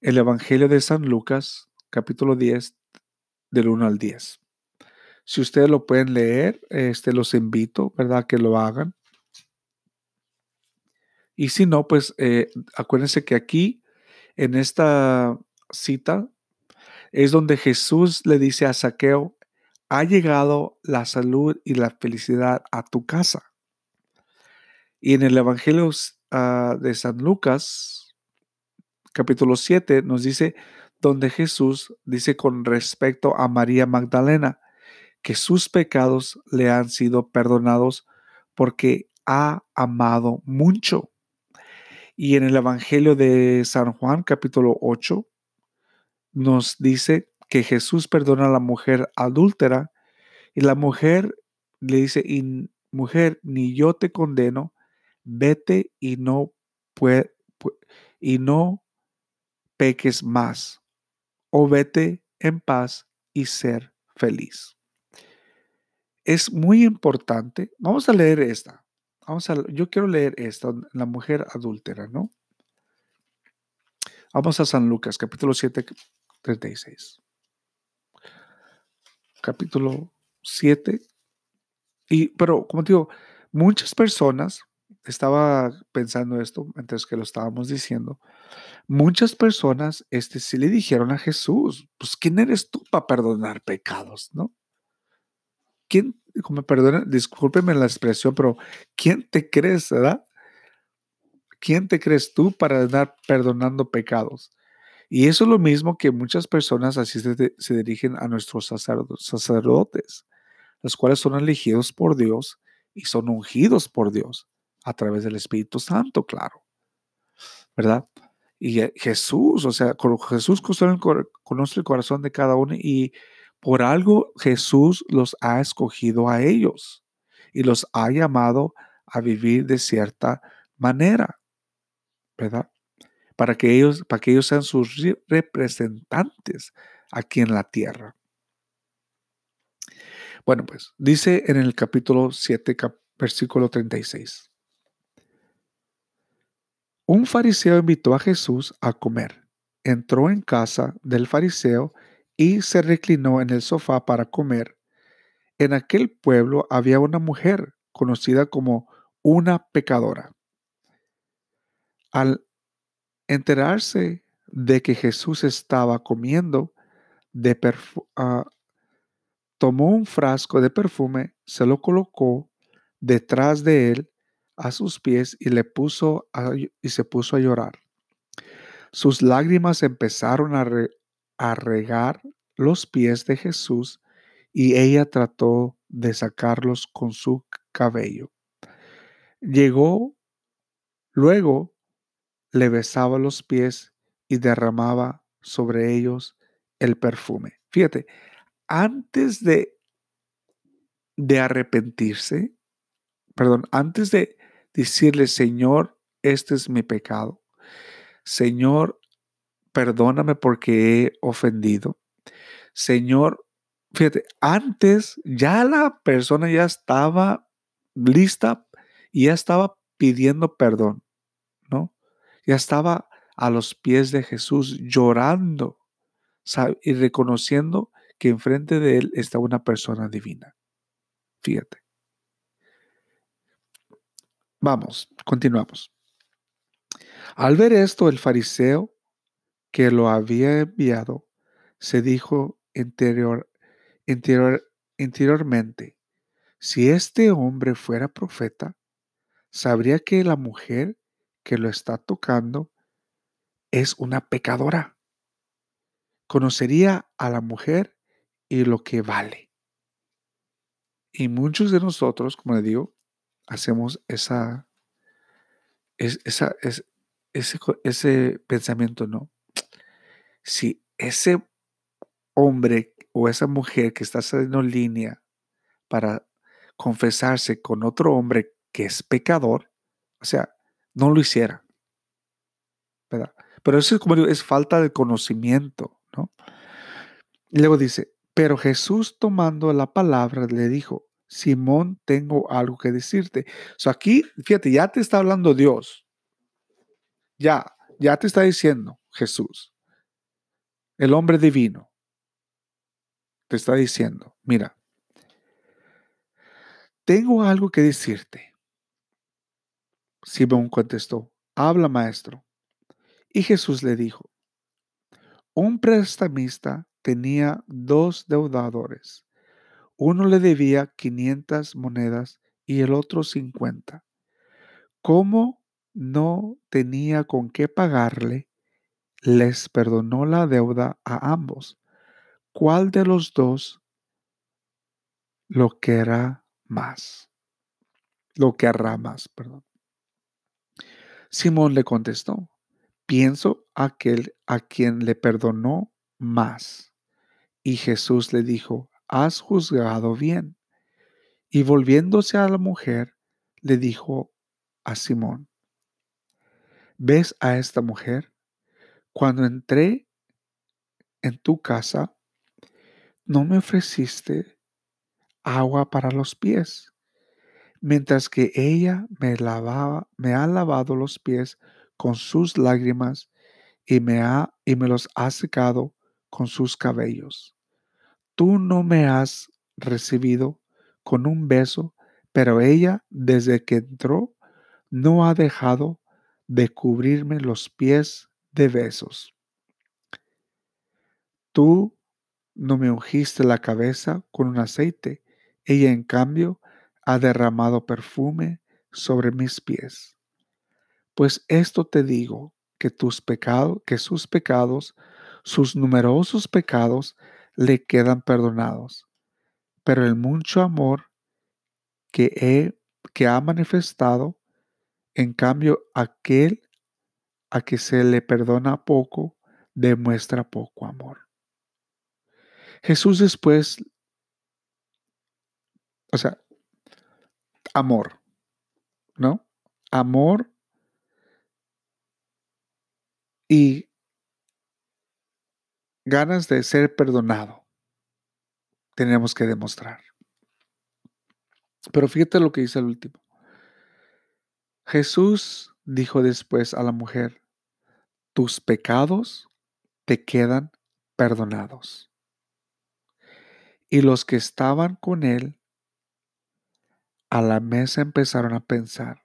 El Evangelio de San Lucas, capítulo 10, del 1 al 10. Si ustedes lo pueden leer, este, los invito, ¿verdad? Que lo hagan. Y si no, pues eh, acuérdense que aquí, en esta cita, es donde Jesús le dice a Saqueo, ha llegado la salud y la felicidad a tu casa. Y en el Evangelio Ah, de San Lucas, capítulo 7, nos dice donde Jesús dice con respecto a María Magdalena, que sus pecados le han sido perdonados porque ha amado mucho. Y en el Evangelio de San Juan, capítulo 8, nos dice que Jesús perdona a la mujer adúltera y la mujer le dice, mujer, ni yo te condeno, vete y no, y no peques más, o vete en paz y ser feliz. Es muy importante. Vamos a leer esta. Vamos a, yo quiero leer esta, la mujer adúltera, ¿no? Vamos a San Lucas, capítulo 7, 36. Capítulo 7. Y, pero, como digo, muchas personas, estaba pensando esto mientras que lo estábamos diciendo, muchas personas este, sí le dijeron a Jesús, pues, ¿quién eres tú para perdonar pecados, no? ¿Quién, como perdona, discúlpeme la expresión, pero ¿quién te crees, verdad? ¿Quién te crees tú para andar perdonando pecados? Y eso es lo mismo que muchas personas así se, dirigen a nuestros sacerdotes, los cuales son elegidos por Dios y son ungidos por Dios a través del Espíritu Santo, claro. ¿Verdad? Y Jesús, o sea, Jesús conoce el corazón de cada uno y por algo Jesús los ha escogido a ellos y los ha llamado a vivir de cierta manera, ¿verdad? Para que ellos, para que ellos sean sus representantes aquí en la tierra. Bueno, pues dice en el capítulo 7, versículo 36. Un fariseo invitó a Jesús a comer. Entró en casa del fariseo y se reclinó en el sofá para comer. En aquel pueblo había una mujer conocida como una pecadora. Al enterarse de que Jesús estaba comiendo, uh, tomó un frasco de perfume, se lo colocó detrás de él a sus pies y le puso y se puso a llorar. Sus lágrimas empezaron a, a regar los pies de Jesús y ella trató de sacarlos con su cabello. Llegó, luego le besaba los pies y derramaba sobre ellos el perfume. Fíjate, antes de, de arrepentirse, perdón, antes de decirle, Señor, este es mi pecado. Señor, perdóname porque he ofendido. Señor, fíjate, antes ya la persona ya estaba lista y ya estaba pidiendo perdón, ¿no? Ya estaba a los pies de Jesús llorando y reconociendo que enfrente de él está una persona divina. Fíjate. Vamos, continuamos. Al ver esto, el fariseo que lo había enviado, se dijo interior, interior, interiormente, si este hombre fuera profeta, sabría que la mujer que lo está tocando es una pecadora. Conocería a la mujer y lo que vale. Y muchos de nosotros, como le digo, hacemos esa, esa, ese, ese pensamiento, ¿no? si ese hombre o esa mujer que está saliendo en línea para confesarse con otro hombre que es pecador, o sea, no lo hiciera. ¿verdad? Pero eso es como digo, es falta de conocimiento, ¿no? Y luego dice, pero Jesús tomando la palabra le dijo, Simón, tengo algo que decirte. O aquí, fíjate, ya te está hablando Dios. Ya, ya te está diciendo Jesús el hombre divino, te está diciendo, mira, tengo algo que decirte. Simón contestó, habla maestro. Y Jesús le dijo, un prestamista tenía dos deudadores. Uno le debía 500 monedas y el otro 50. Como no tenía con qué pagarle, les perdonó la deuda a ambos. ¿Cuál de los dos lo querrá más. Lo querrá más, perdón. Simón le contestó, pienso aquel a quien le perdonó más. Y Jesús le dijo, has juzgado bien. Y volviéndose a la mujer, le dijo a Simón, ¿ves a esta mujer? Cuando entré en tu casa, no me ofreciste agua para los pies, mientras que ella me lavaba, me ha lavado los pies con sus lágrimas y me ha y me los ha secado con sus cabellos. Tú no me has recibido con un beso, pero ella desde que entró no ha dejado de cubrirme los pies de besos. Tú no me ungiste la cabeza con un aceite, ella en cambio ha derramado perfume sobre mis pies. Pues esto te digo, que tus pecados, que sus pecados, sus numerosos pecados le quedan perdonados. Pero el mucho amor que, he, que ha manifestado, en cambio, aquel a que se le perdona poco, demuestra poco amor. Jesús después, o sea, amor, ¿no? Amor y ganas de ser perdonado tenemos que demostrar. Pero fíjate lo que dice el último. Jesús dijo después a la mujer, tus pecados te quedan perdonados. Y los que estaban con él a la mesa empezaron a pensar,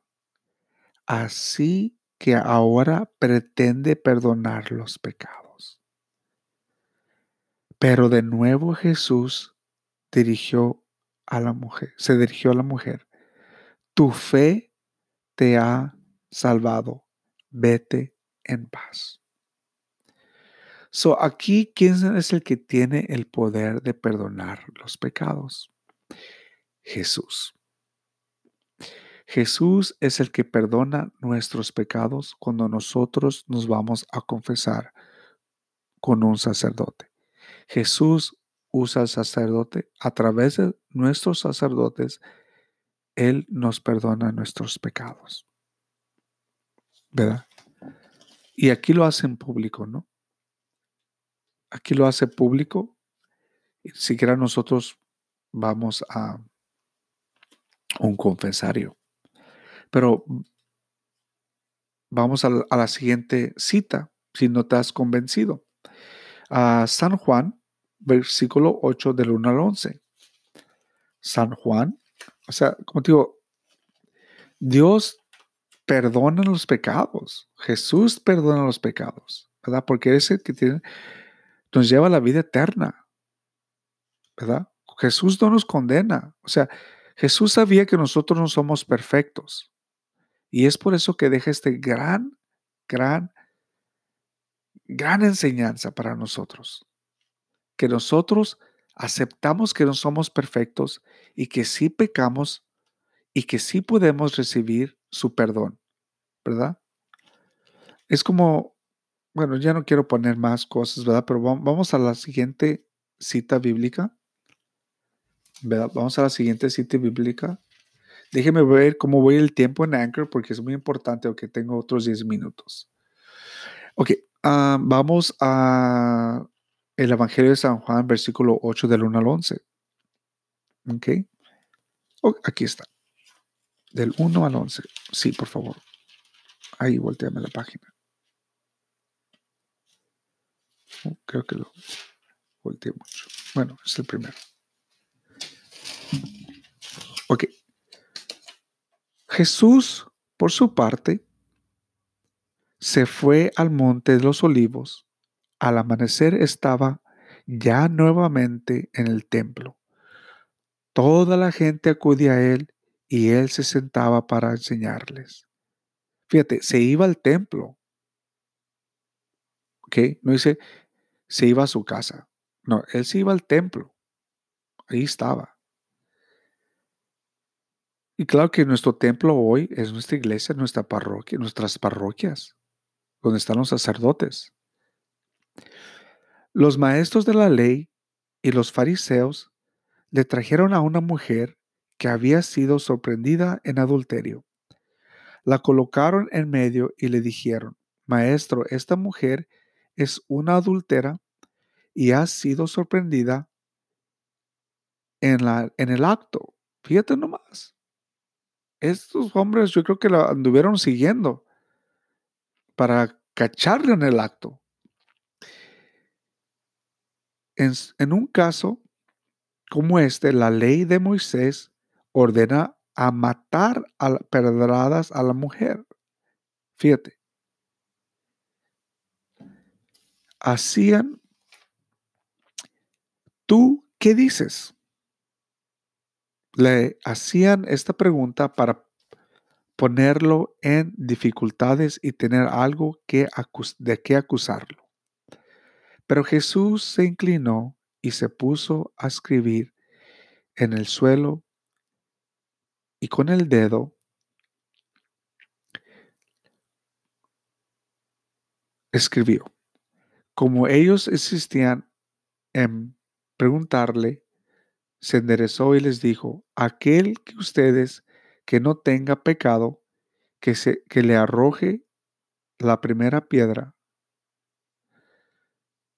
así que ahora pretende perdonar los pecados. Pero de nuevo Jesús dirigió a la mujer, se dirigió a la mujer. Tu fe te ha salvado. Vete en paz. So, aquí, ¿quién es el que tiene el poder de perdonar los pecados? Jesús. Jesús es el que perdona nuestros pecados cuando nosotros nos vamos a confesar con un sacerdote. Jesús usa al sacerdote a través de nuestros sacerdotes. Él nos perdona nuestros pecados. ¿Verdad? Y aquí lo hace en público, ¿no? Aquí lo hace público. Si siquiera nosotros vamos a un confesario. Pero vamos a la, siguiente cita, si no te has convencido. A San Juan, versículo 8 del 1 al 11. San Juan, o sea, como te digo, Dios perdona los pecados. Jesús perdona los pecados, ¿verdad? Porque es el que tiene, nos lleva a la vida eterna, ¿verdad? Jesús no nos condena. O sea, Jesús sabía que nosotros no somos perfectos. Y es por eso que deja este gran, gran, gran enseñanza para nosotros. Que nosotros aceptamos que no somos perfectos y que sí pecamos y que sí podemos recibir su perdón, ¿verdad? Es como, bueno, ya no quiero poner más cosas, ¿verdad? Pero vamos a la siguiente cita bíblica. ¿verdad? Vamos a la siguiente cita bíblica. Déjeme ver cómo voy el tiempo en Anchor porque es muy importante, aunque tengo otros 10 minutos. Ok, ah, vamos a el Evangelio de San Juan, versículo 8 del 1 al 11. Ok, aquí está. Del 1 al 11. Sí, por favor. Ahí, volteame la página. Oh, creo que lo volteé mucho. Bueno, es el primero. Ok. Jesús, por su parte, se fue al monte de los olivos. Al amanecer estaba ya nuevamente en el templo. Toda la gente acudía a él y él se sentaba para enseñarles. Fíjate, se iba al templo. ¿Ok? No dice, se iba a su casa. No, él se iba al templo. Ahí estaba. Y claro que nuestro templo hoy es nuestra iglesia, nuestra parroquia, nuestras parroquias, donde están los sacerdotes. Los maestros de la ley y los fariseos le trajeron a una mujer que había sido sorprendida en adulterio. La colocaron en medio y le dijeron, Maestro, esta mujer es una adúltera y ha sido sorprendida en, la, en el acto. Fíjate nomás. Estos hombres yo creo que la anduvieron siguiendo para cacharle en el acto. En, un caso como este, la ley de Moisés ordena a matar a pedradas a la mujer. Fíjate. Hacían, ¿tú qué dices? Le hacían esta pregunta para ponerlo en dificultades y tener algo que de qué acusarlo. Pero Jesús se inclinó y se puso a escribir en el suelo y con el dedo escribió. Como ellos insistían en preguntarle, se enderezó y les dijo, aquel que ustedes que no tenga pecado, que, se, que le arroje la primera piedra.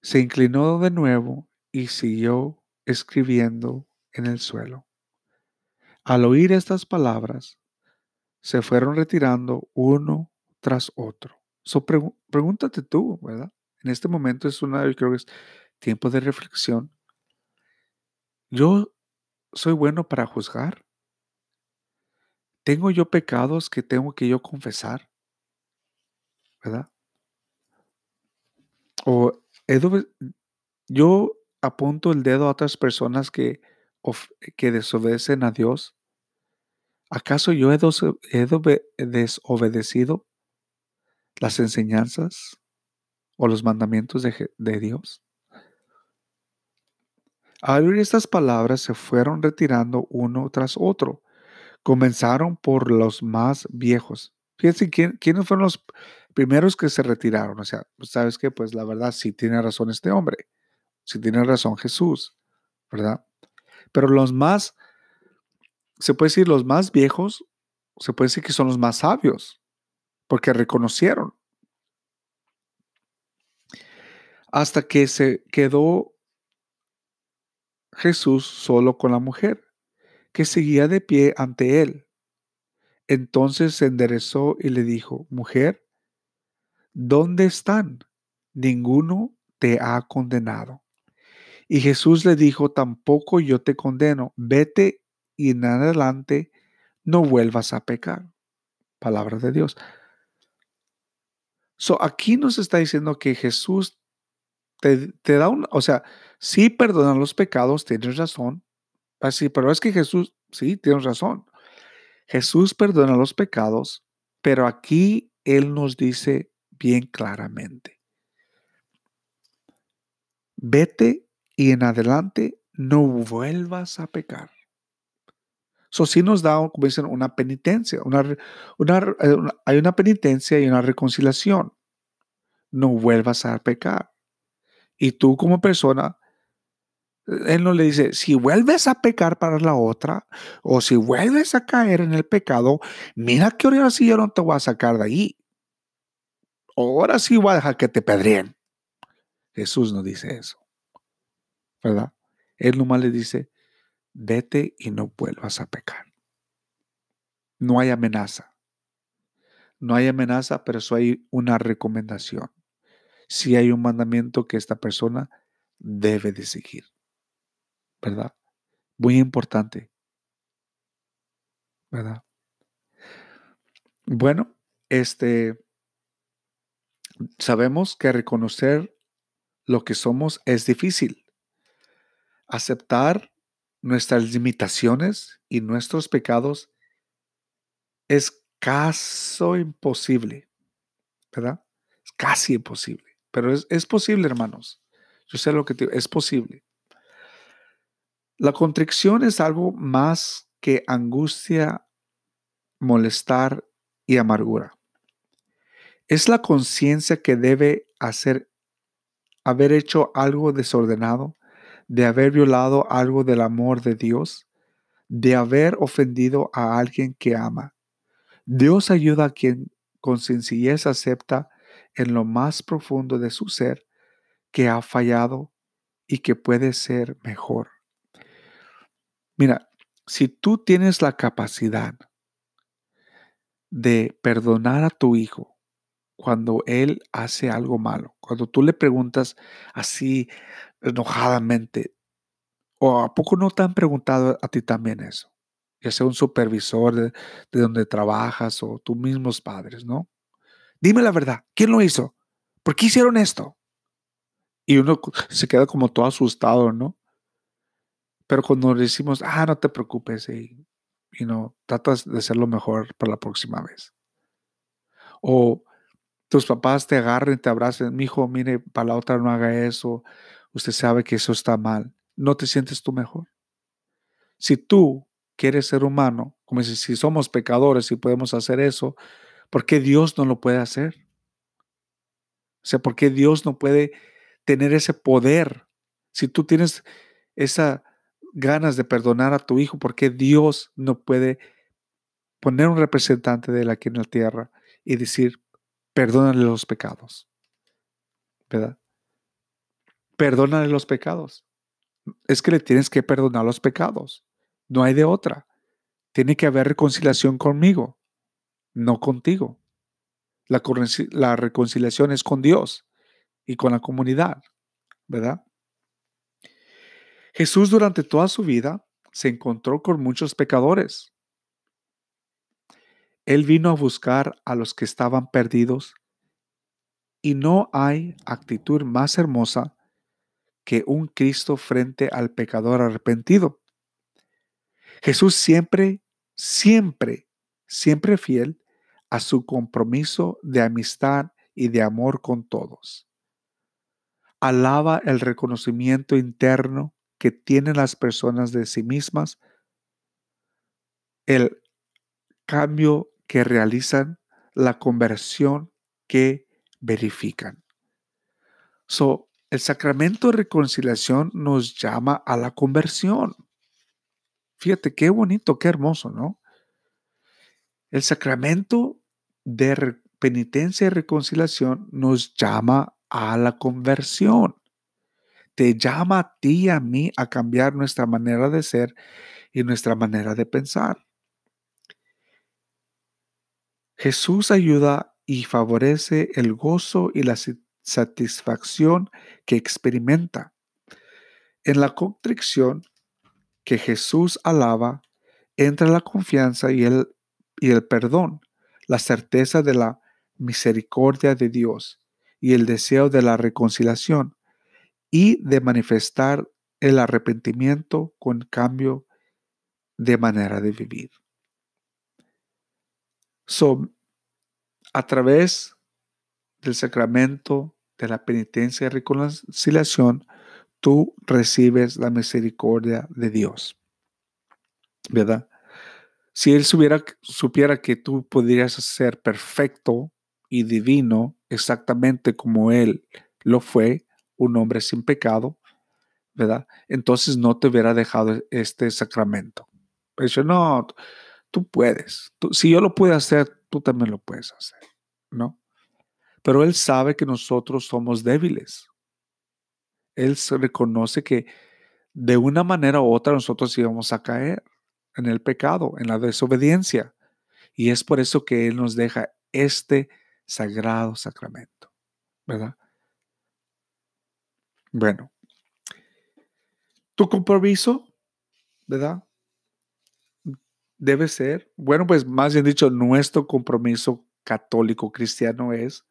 Se inclinó de nuevo y siguió escribiendo en el suelo. Al oír estas palabras, se fueron retirando uno tras otro. So, pregúntate tú, ¿verdad? En este momento es una, yo creo que es tiempo de reflexión. ¿Yo soy bueno para juzgar? ¿Tengo yo pecados que tengo que yo confesar? ¿Verdad? O yo apunto el dedo a otras personas que, que desobedecen a Dios. ¿Acaso yo he, desobedecido las enseñanzas o los mandamientos de, de Dios? Al oír estas palabras se fueron retirando uno tras otro. Comenzaron por los más viejos. Fíjense quiénes fueron los primeros que se retiraron. O sea, pues, sabes que, pues la verdad sí tiene razón este hombre, sí tiene razón Jesús, ¿verdad? Pero los más, se puede decir, los más viejos, se puede decir que son los más sabios, porque reconocieron. Hasta que se quedó Jesús solo con la mujer, que seguía de pie ante él. Entonces se enderezó y le dijo, mujer, ¿dónde están? Ninguno te ha condenado. Y Jesús le dijo, tampoco yo te condeno, vete y en adelante no vuelvas a pecar. Palabra de Dios. So, aquí nos está diciendo que Jesús te, da un, o sea, sí perdona los pecados, tienes razón, así, pero es que Jesús, sí, tienes razón. Jesús perdona los pecados, pero aquí Él nos dice, bien claramente. Vete y en adelante no vuelvas a pecar. Eso sí nos da, como dicen, una penitencia. Eh, una, hay una penitencia y una reconciliación. No vuelvas a pecar. Y tú como persona, él no le dice, si vuelves a pecar para la otra, o si vuelves a caer en el pecado, mira que ahora sí yo no te voy a sacar de ahí ahora sí voy a dejar que te pedreen. Jesús no dice eso, ¿verdad? Él nomás le dice, vete y no vuelvas a pecar. No hay amenaza. No hay amenaza, pero eso hay una recomendación. Si hay un mandamiento que esta persona debe de seguir, ¿verdad? Muy importante, ¿verdad? Bueno, este, Sabemos que reconocer lo que somos es difícil. Aceptar nuestras limitaciones y nuestros pecados es casi imposible, ¿verdad? Es casi imposible, pero es, posible, hermanos. Yo sé lo que te, es posible. La contrición es algo más que angustia molestar y amargura. Es la conciencia que debe hacer haber hecho algo desordenado, de haber violado algo del amor de Dios, de haber ofendido a alguien que ama. Dios ayuda a quien con sencillez acepta en lo más profundo de su ser que ha fallado y que puede ser mejor. Mira, si tú tienes la capacidad de perdonar a tu hijo cuando él hace algo malo, cuando tú le preguntas así enojadamente, o a poco no te han preguntado a ti también eso, ya sea un supervisor de, de donde trabajas o tus mismos padres, ¿no? Dime la verdad, ¿quién lo hizo? ¿Por qué hicieron esto? Y uno se queda como todo asustado, ¿no? Pero cuando le decimos, ah, no te preocupes, y, no, tratas de hacerlo mejor para la próxima vez. O tus papás te agarren, te abracen, mi hijo, mire, para la otra no haga eso, usted sabe que eso está mal. ¿No te sientes tú mejor? Si tú quieres ser humano, como si, si somos pecadores y podemos hacer eso, ¿por qué Dios no lo puede hacer? O sea, ¿por qué Dios no puede tener ese poder. Si tú tienes esas ganas de perdonar a tu hijo, ¿por qué Dios no puede poner un representante de él aquí en la tierra y decir, perdónale los pecados? ¿Verdad? Perdónale los pecados. Es que le tienes que perdonar los pecados. No hay de otra. Tiene que haber reconciliación conmigo, no contigo. La, la reconciliación es con Dios y con la comunidad, ¿verdad? Jesús durante toda su vida se encontró con muchos pecadores. Él vino a buscar a los que estaban perdidos y no hay actitud más hermosa que un Cristo frente al pecador arrepentido. Jesús siempre, siempre, siempre fiel a su compromiso de amistad y de amor con todos alaba el reconocimiento interno que tienen las personas de sí mismas, el cambio que realizan, la conversión que verifican. So, el sacramento de reconciliación nos llama a la conversión. Fíjate qué bonito, qué hermoso, ¿no? El sacramento de penitencia y reconciliación nos llama a la conversión. Te llama a ti y a mí a cambiar nuestra manera de ser y nuestra manera de pensar. Jesús ayuda y favorece el gozo y la satisfacción que experimenta. En la contrición que Jesús alaba, entra la confianza y el, y el perdón, la certeza de la misericordia de Dios y el deseo de la reconciliación y de manifestar el arrepentimiento con cambio de manera de vivir. So, a través del sacramento de la penitencia y reconciliación, tú recibes la misericordia de Dios. ¿Verdad? Si Él supiera que tú podrías ser perfecto y divino, exactamente como Él lo fue, un hombre sin pecado, ¿verdad? Entonces no te hubiera dejado este sacramento. Pero no, tú puedes. si yo lo puedo hacer, tú también lo puedes hacer, ¿no? Pero Él sabe que nosotros somos débiles. Él se reconoce que de una manera u otra nosotros íbamos a caer en el pecado, en la desobediencia. Y es por eso que Él nos deja este sagrado sacramento, ¿verdad? Bueno, tu compromiso, ¿verdad? Debe ser, bueno, pues más bien dicho, nuestro compromiso católico cristiano es,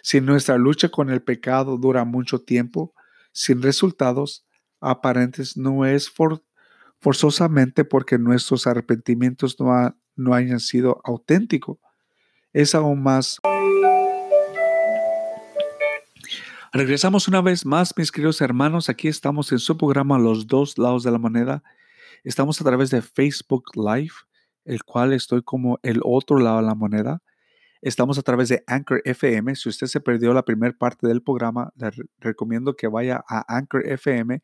si nuestra lucha con el pecado dura mucho tiempo, sin resultados aparentes, no es forzosamente porque nuestros arrepentimientos no, no hayan sido auténticos, es aún más Regresamos una vez más, mis queridos hermanos. Aquí estamos en su programa Los dos lados de la moneda. Estamos a través de Facebook Live el cual estoy como el otro lado de la moneda. Estamos a través de Anchor FM. Si usted se perdió la primera parte del programa, le recomiendo que vaya a Anchor FM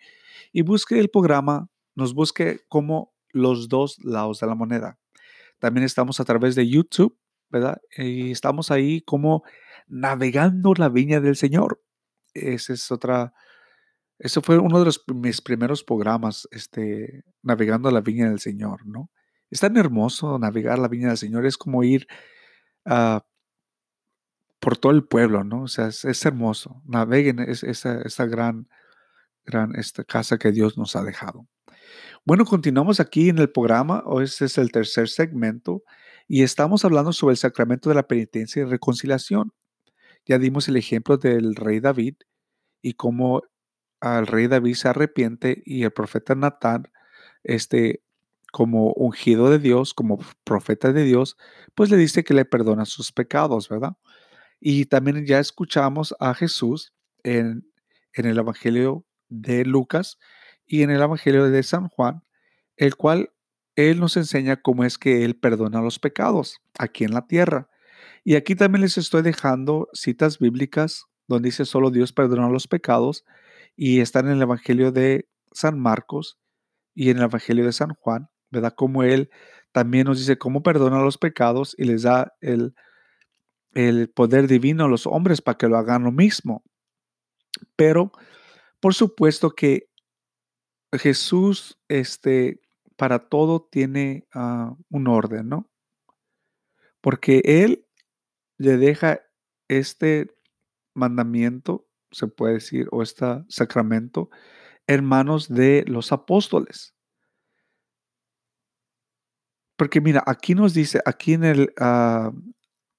y busque el programa, nos busque como los dos lados de la moneda. También estamos a través de YouTube, ¿verdad? Y estamos ahí como navegando la viña del Señor. Esa es otra, eso fue uno de mis primeros programas, este, navegando la viña del Señor, ¿no? Es tan hermoso navegar la viña del Señor, es como ir uh, por todo el pueblo, ¿no? O sea, es, hermoso. Naveguen esa, gran, gran esta casa que Dios nos ha dejado. Bueno, continuamos aquí en el programa. Hoy este es el tercer segmento y estamos hablando sobre el sacramento de la penitencia y reconciliación. Ya dimos el ejemplo del rey David y cómo al rey David se arrepiente y el profeta Natán, este, como ungido de Dios, como profeta de Dios, pues le dice que le perdona sus pecados, ¿verdad? Y también ya escuchamos a Jesús en, en el Evangelio de Lucas y en el Evangelio de San Juan, el cual él nos enseña cómo es que Él perdona los pecados aquí en la tierra. Y aquí también les estoy dejando citas bíblicas donde dice solo Dios perdona los pecados y están en el Evangelio de San Marcos y en el Evangelio de San Juan, ¿verdad? Como Él también nos dice cómo perdona los pecados y les da el, el poder divino a los hombres para que lo hagan lo mismo. Pero, por supuesto que Jesús, este, para todo tiene ah, un orden, ¿no? Porque Él le deja este mandamiento, se puede decir, o este sacramento, en manos de los apóstoles. Porque mira, aquí nos dice, aquí en el uh,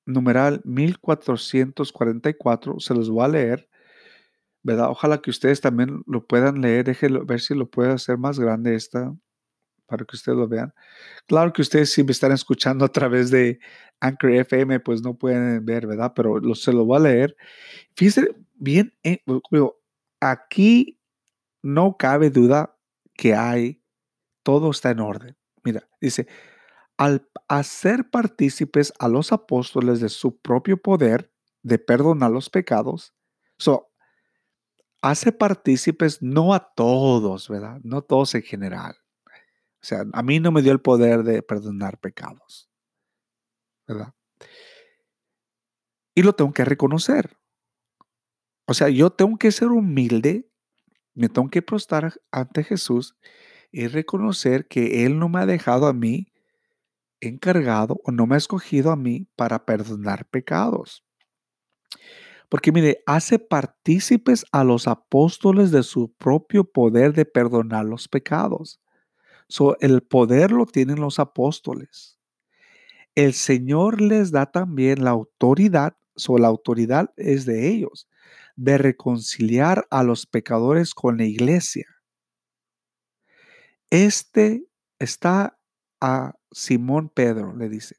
numeral 1444, se los voy a leer, ¿verdad? Ojalá que ustedes también lo puedan leer, déjenlo ver si lo puede hacer más grande esta, para que ustedes lo vean. Claro que ustedes si me están escuchando a través de Anchor FM, pues no pueden ver, ¿verdad? Pero lo, se lo voy a leer. Fíjense bien, eh, aquí no cabe duda que hay, todo está en orden. Mira, dice, al hacer partícipes a los apóstoles de su propio poder de perdonar los pecados, so, hace partícipes no a todos, ¿verdad? No todos en general. O sea, a mí no me dio el poder de perdonar pecados, ¿verdad? Y lo tengo que reconocer. O sea, yo tengo que ser humilde, me tengo que prostrar ante Jesús y reconocer que Él no me ha dejado a mí encargado o no me ha escogido a mí para perdonar pecados. Porque mire, hace partícipes a los apóstoles de su propio poder de perdonar los pecados. So, el poder lo tienen los apóstoles. El Señor les da también la autoridad, so la autoridad es de ellos, de reconciliar a los pecadores con la iglesia. Este está a Simón Pedro, le dice.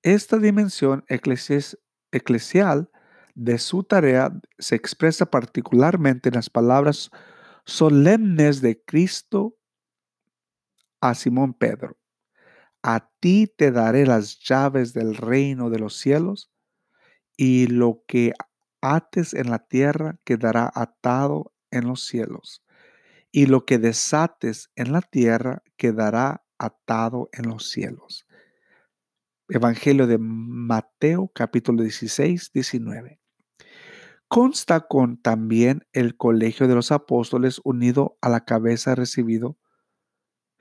Esta dimensión eclesial de su tarea se expresa particularmente en las palabras solemnes de Cristo a Simón Pedro. A ti te daré las llaves del reino de los cielos y lo que ates en la tierra quedará atado en los cielos y lo que desates en la tierra quedará atado en los cielos. Evangelio de Mateo capítulo 16, 19. Consta con también el colegio de los apóstoles unido a la cabeza recibido.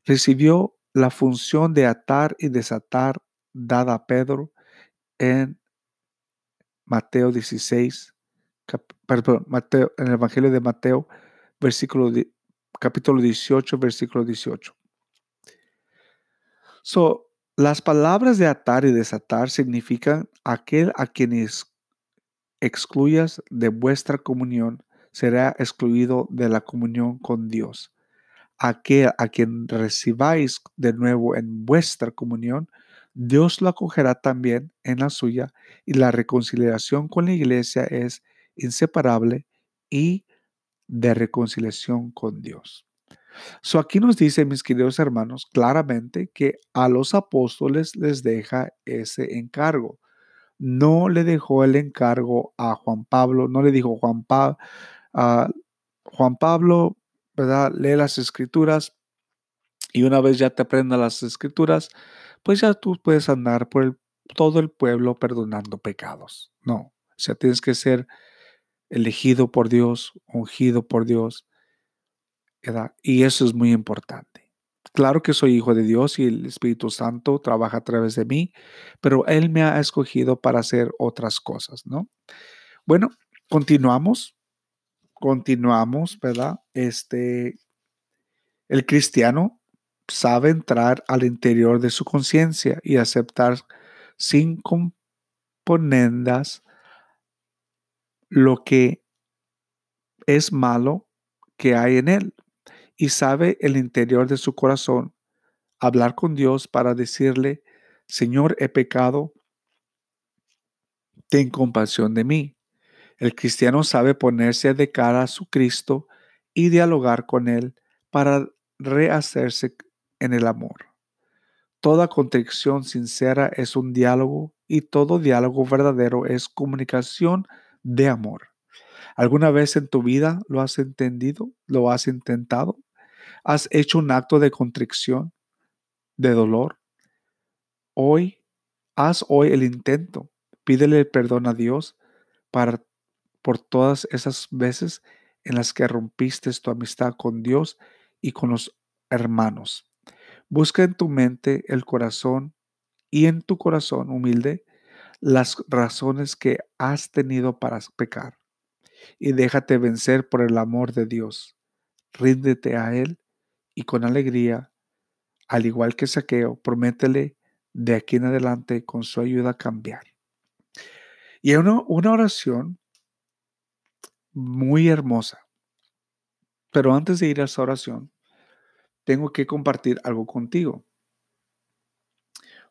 Recibió la función de atar y desatar dada a Pedro en Mateo 16, perdón, en el Evangelio de Mateo, versículo, capítulo 18, versículo 18. So, las palabras de atar y desatar significan aquel a quienes excluyas de vuestra comunión, será excluido de la comunión con Dios. Aquel a quien recibáis de nuevo en vuestra comunión, Dios lo acogerá también en la suya y la reconciliación con la iglesia es inseparable y de reconciliación con Dios. So aquí nos dice, mis queridos hermanos, claramente que a los apóstoles les deja ese encargo. No le dejó el encargo a Juan Pablo, no le dijo Juan, Pablo, Juan Pablo, Lee las escrituras y una vez ya te aprendas las escrituras, pues ya tú puedes andar por todo el pueblo perdonando pecados. No, o sea, tienes que ser elegido por Dios, ungido por Dios, y eso es muy importante. Claro que soy hijo de Dios y el Espíritu Santo trabaja a través de mí, pero Él me ha escogido para hacer otras cosas, ¿no? Bueno, continuamos, continuamos, ¿verdad? Este, el cristiano sabe entrar al interior de su conciencia y aceptar sin componendas lo que es malo que hay en él y sabe el interior de su corazón hablar con Dios para decirle, Señor, he pecado, ten compasión de mí. El cristiano sabe ponerse de cara a su Cristo y dialogar con Él para rehacerse en el amor. Toda contrición sincera es un diálogo y todo diálogo verdadero es comunicación de amor. ¿Alguna vez en tu vida lo has entendido? ¿Lo has intentado? ¿Has hecho un acto de contrición, de dolor? Hoy, haz hoy el intento. Pídele perdón a Dios para, por todas esas veces en las que rompiste tu amistad con Dios y con los hermanos. Busca en tu mente el corazón y en tu corazón humilde las razones que has tenido para pecar y déjate vencer por el amor de Dios. Ríndete a Él y con alegría, al igual que Saqueo, prométele de aquí en adelante con su ayuda cambiar. Y una, una oración muy hermosa. Pero antes de ir a esa oración, tengo que compartir algo contigo.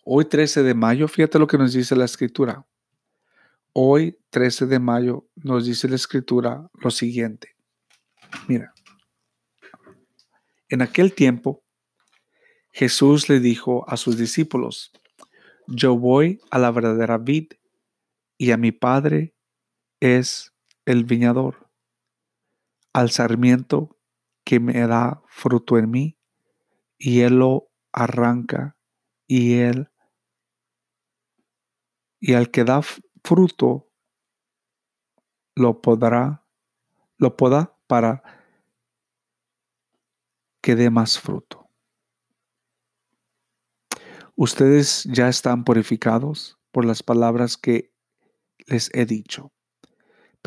Hoy 13 de mayo, fíjate lo que nos dice la escritura. Hoy 13 de mayo nos dice la escritura lo siguiente. Mira, en aquel tiempo, Jesús le dijo a sus discípulos, yo voy a la verdadera vid y a mi Padre es el viñador. Al sarmiento que me da fruto en mí, y él lo arranca, y él, y al que da fruto, lo podrá, lo poda para que dé más fruto. Ustedes ya están purificados por las palabras que les he dicho.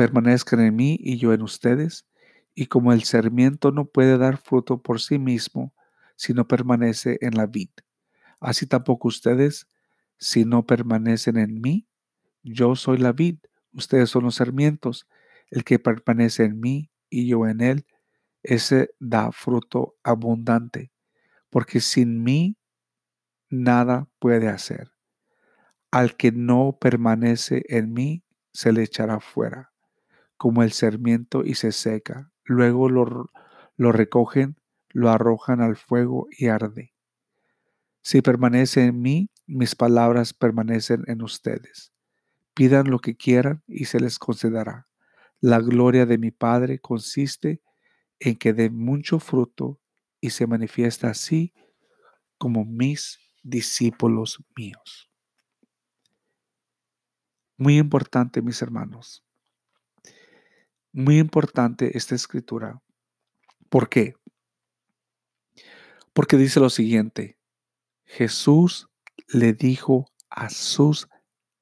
Permanezcan en mí y yo en ustedes, y como el sarmiento no puede dar fruto por sí mismo si no permanece en la vid, así tampoco ustedes si no permanecen en mí. Yo soy la vid, ustedes son los sarmientos. El que permanece en mí y yo en él, ese da fruto abundante, porque sin mí nada puede hacer. Al que no permanece en mí, se le echará fuera, como el sarmiento y se seca. Luego lo, lo recogen, lo arrojan al fuego y arde. Si permanece en mí, mis palabras permanecen en ustedes. Pidan lo que quieran y se les concederá. La gloria de mi Padre consiste en que dé mucho fruto y se manifiesta así como mis discípulos míos. Muy importante, mis hermanos. Muy importante esta escritura. ¿Por qué? Porque dice lo siguiente. Jesús le dijo a sus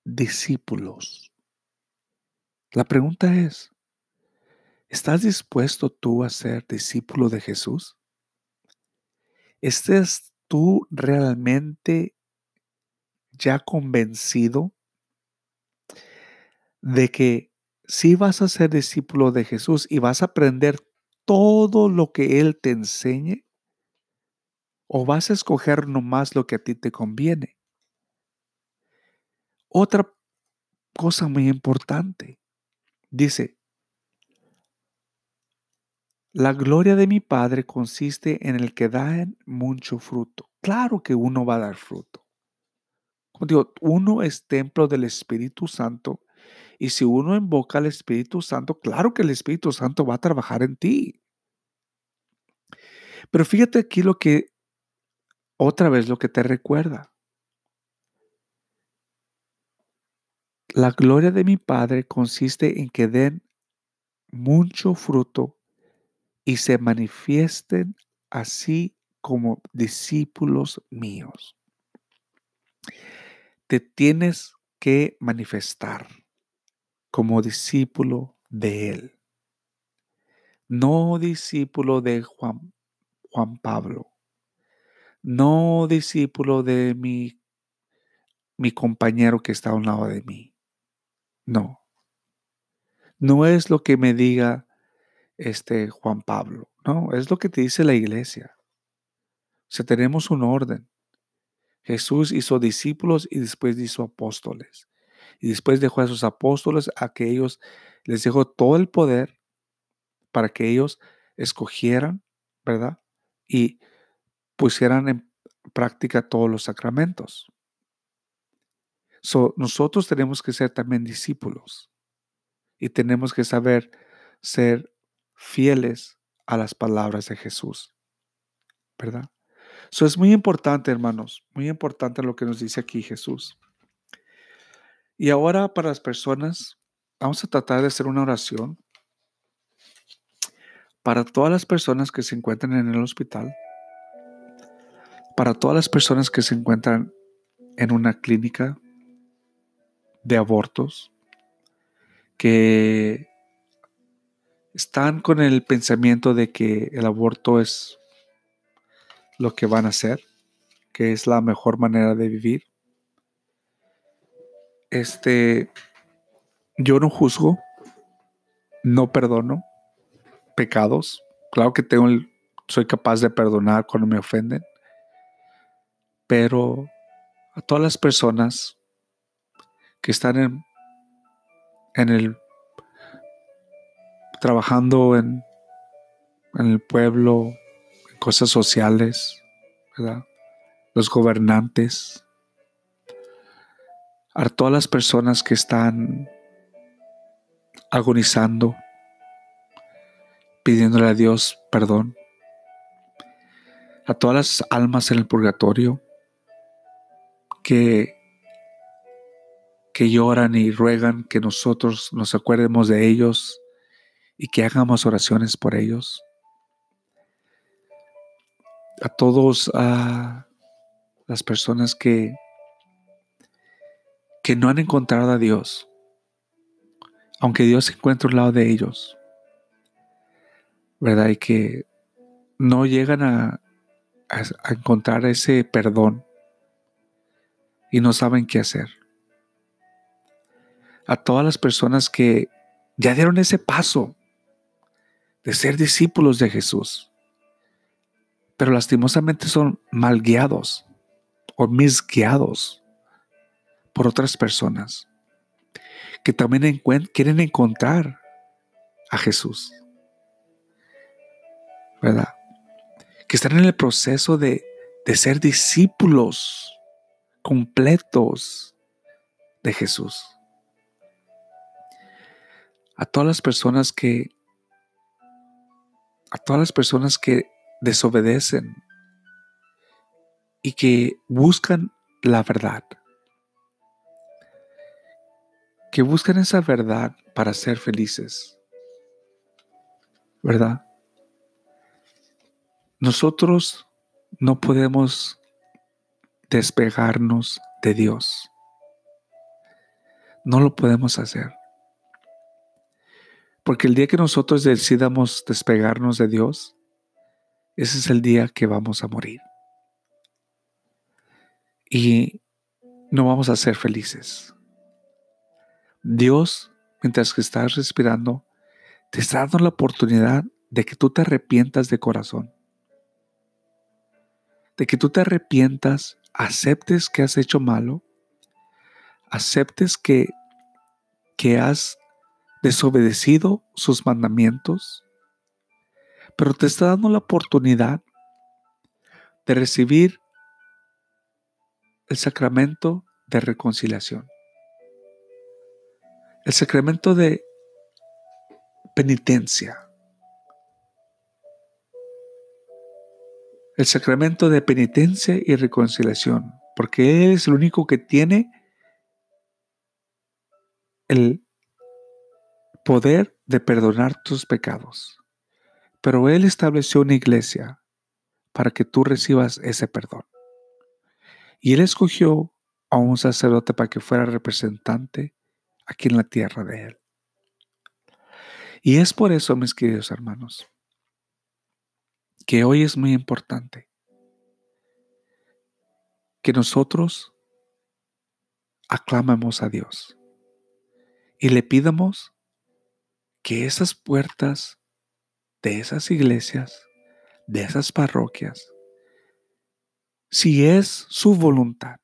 discípulos. La pregunta es, ¿Estás dispuesto tú a ser discípulo de Jesús? ¿Estás tú realmente ya convencido de que si vas a ser discípulo de Jesús y vas a aprender todo lo que Él te enseñe? ¿O vas a escoger nomás lo que a ti te conviene? Otra cosa muy importante. Dice, La gloria de mi Padre consiste en el que da mucho fruto. Claro que uno va a dar fruto. Como digo, uno es templo del Espíritu Santo y si uno invoca al Espíritu Santo, claro que el Espíritu Santo va a trabajar en ti. Pero fíjate aquí lo que, otra vez lo que te recuerda. La gloria de mi Padre consiste en que den mucho fruto y se manifiesten así como discípulos míos. Te tienes que manifestar como discípulo de Él, no discípulo de Juan, Juan Pablo, no discípulo de mi, mi compañero que está a un lado de mí. No. No es lo que me diga este Juan Pablo, no, es lo que te dice la iglesia. O sea, tenemos un orden. Jesús hizo discípulos y después hizo apóstoles. Y después dejó a sus apóstoles a que ellos les dejó todo el poder para que ellos escogieran, ¿verdad? Y pusieran en práctica todos los sacramentos. So, nosotros tenemos que ser también discípulos y tenemos que saber ser fieles a las palabras de Jesús, ¿verdad? Eso es muy importante, hermanos, muy importante lo que nos dice aquí Jesús. Y ahora para las personas, vamos a tratar de hacer una oración. Para todas las personas que se encuentran en el hospital, para todas las personas que se encuentran en una clínica de abortos, que están con el pensamiento de que el aborto es lo que van a hacer, que es la mejor manera de vivir. Este, yo no juzgo, no perdono pecados. Claro que tengo soy capaz de perdonar cuando me ofenden, pero a todas las personas que están en, en el trabajando en, en el pueblo, en cosas sociales. Los gobernantes, a todas las personas que están agonizando, pidiéndole a Dios perdón, a todas las almas en el purgatorio que, que lloran y ruegan que nosotros nos acuerdemos de ellos y que hagamos oraciones por ellos. A todos, a las personas que, que no han encontrado a Dios, aunque Dios se encuentra al lado de ellos, ¿verdad? Y que no llegan a, a encontrar ese perdón y no saben qué hacer. A todas las personas que ya dieron ese paso de ser discípulos de Jesús, pero lastimosamente son mal guiados o misguiados por otras personas que también quieren encontrar a Jesús. ¿Verdad? Que están en el proceso de, de ser discípulos completos de Jesús. A todas las personas que a todas las personas que desobedecen y que buscan la verdad, que buscan esa verdad para ser felices, ¿verdad? Nosotros no podemos despegarnos de Dios. No lo podemos hacer. Porque el día que nosotros decidamos despegarnos de Dios, ese es el día que vamos a morir. Y no vamos a ser felices. Dios, mientras que estás respirando, te está dando la oportunidad de que tú te arrepientas de corazón. De que tú te arrepientas, aceptes que has hecho malo, aceptes que, que has desobedecido sus mandamientos, pero te está dando la oportunidad de recibir el sacramento de reconciliación. El sacramento de penitencia. El sacramento de penitencia y reconciliación. Porque Él es el único que tiene el poder de perdonar tus pecados. Pero Él estableció una iglesia para que tú recibas ese perdón. Y Él escogió a un sacerdote para que fuera representante aquí en la tierra de Él. Y es por eso, mis queridos hermanos, que hoy es muy importante que nosotros aclamemos a Dios y le pidamos que esas puertas de esas iglesias, de esas parroquias, si es su voluntad,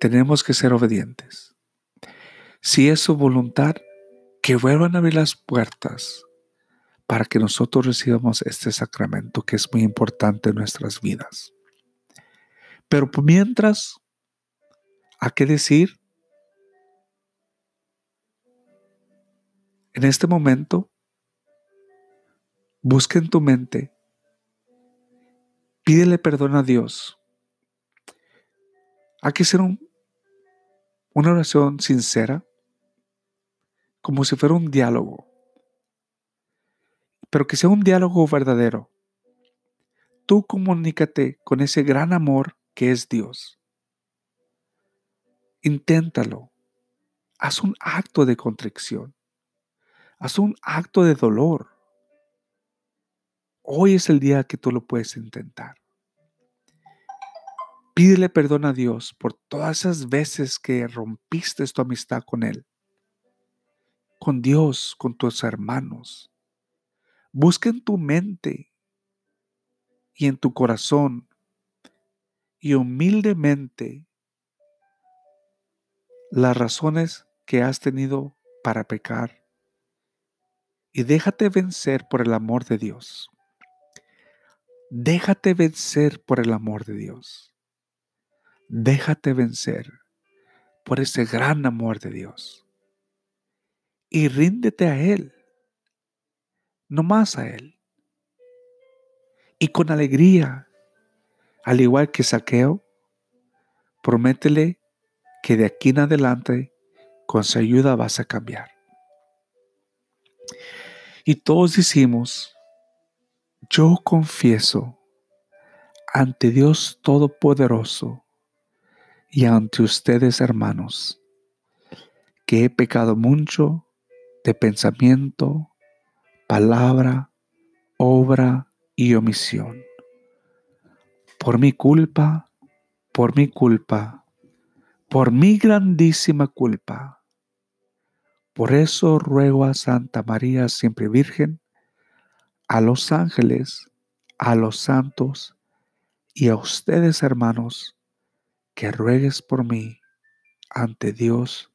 tenemos que ser obedientes. Si es su voluntad, que vuelvan a abrir las puertas para que nosotros recibamos este sacramento que es muy importante en nuestras vidas. Pero mientras, ¿a qué decir? En este momento, busca en tu mente, pídele perdón a Dios. Hay que ser una oración sincera, como si fuera un diálogo, pero que sea un diálogo verdadero. Tú comunícate con ese gran amor que es Dios. Inténtalo. Haz un acto de contrición. Haz un acto de dolor. Hoy es el día que tú lo puedes intentar. Pídele perdón a Dios por todas esas veces que rompiste tu amistad con Él, con Dios, con tus hermanos. Busca en tu mente y en tu corazón y humildemente las razones que has tenido para pecar y déjate vencer por el amor de Dios. Déjate vencer por el amor de Dios. Déjate vencer por ese gran amor de Dios. Y ríndete a Él, no más a Él. Y con alegría, al igual que Saqueo, prométele que de aquí en adelante, con su ayuda vas a cambiar. Y todos decimos, yo confieso ante Dios Todopoderoso y ante ustedes hermanos, que he pecado mucho de pensamiento, palabra, obra y omisión. Por mi culpa, por mi culpa, por mi grandísima culpa por eso ruego a Santa María siempre Virgen, a los ángeles, a los santos y a ustedes hermanos, que ruegues por mí ante Dios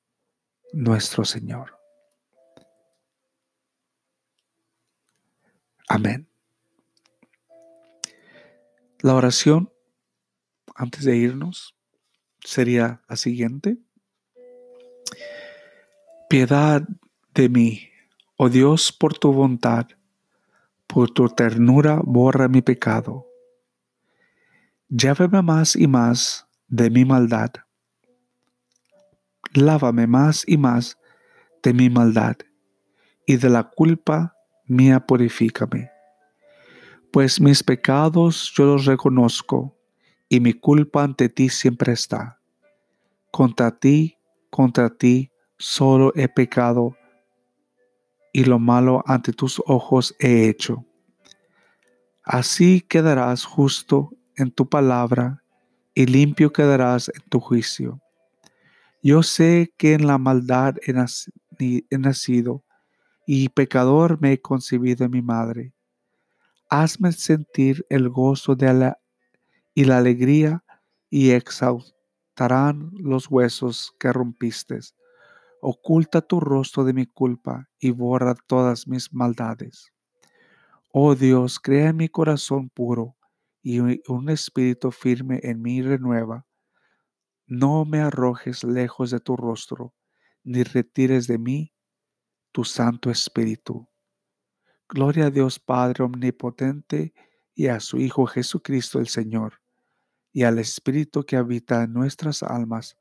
nuestro Señor. Amén. La oración, antes de irnos, sería la siguiente. Piedad de mí, oh Dios, por tu bondad, por tu ternura borra mi pecado. Llévame más y más de mi maldad. Lávame más y más de mi maldad, y de la culpa mía purifícame. Pues mis pecados yo los reconozco, y mi culpa ante ti siempre está. Contra ti, contra ti, solo he pecado y lo malo ante tus ojos he hecho. Así quedarás justo en tu palabra y limpio quedarás en tu juicio. Yo sé que en la maldad he, nacido y pecador me he concebido en mi madre. Hazme sentir el gozo de la, y la alegría y exaltarán los huesos que rompiste Oculta tu rostro de mi culpa y borra todas mis maldades. Oh Dios, crea en mi corazón puro y un espíritu firme en mí renueva. No me arrojes lejos de tu rostro, ni retires de mí tu Santo Espíritu. Gloria a Dios Padre Omnipotente y a su Hijo Jesucristo el Señor, y al Espíritu que habita en nuestras almas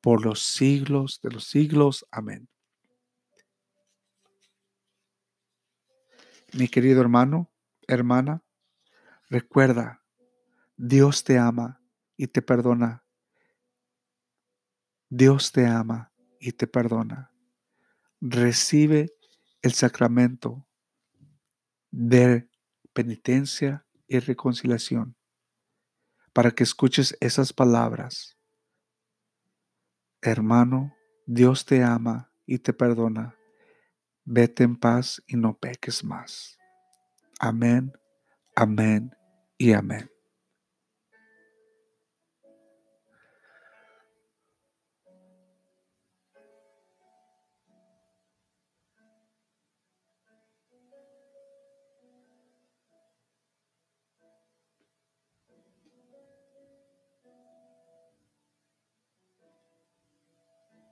por los siglos de los siglos. Amén. Mi querido hermano, hermana, recuerda, Dios te ama y te perdona. Dios te ama y te perdona. Recibe el sacramento de penitencia y reconciliación para que escuches esas palabras Hermano, Dios te ama y te perdona. Vete en paz y no peques más. Amén, amén y amén.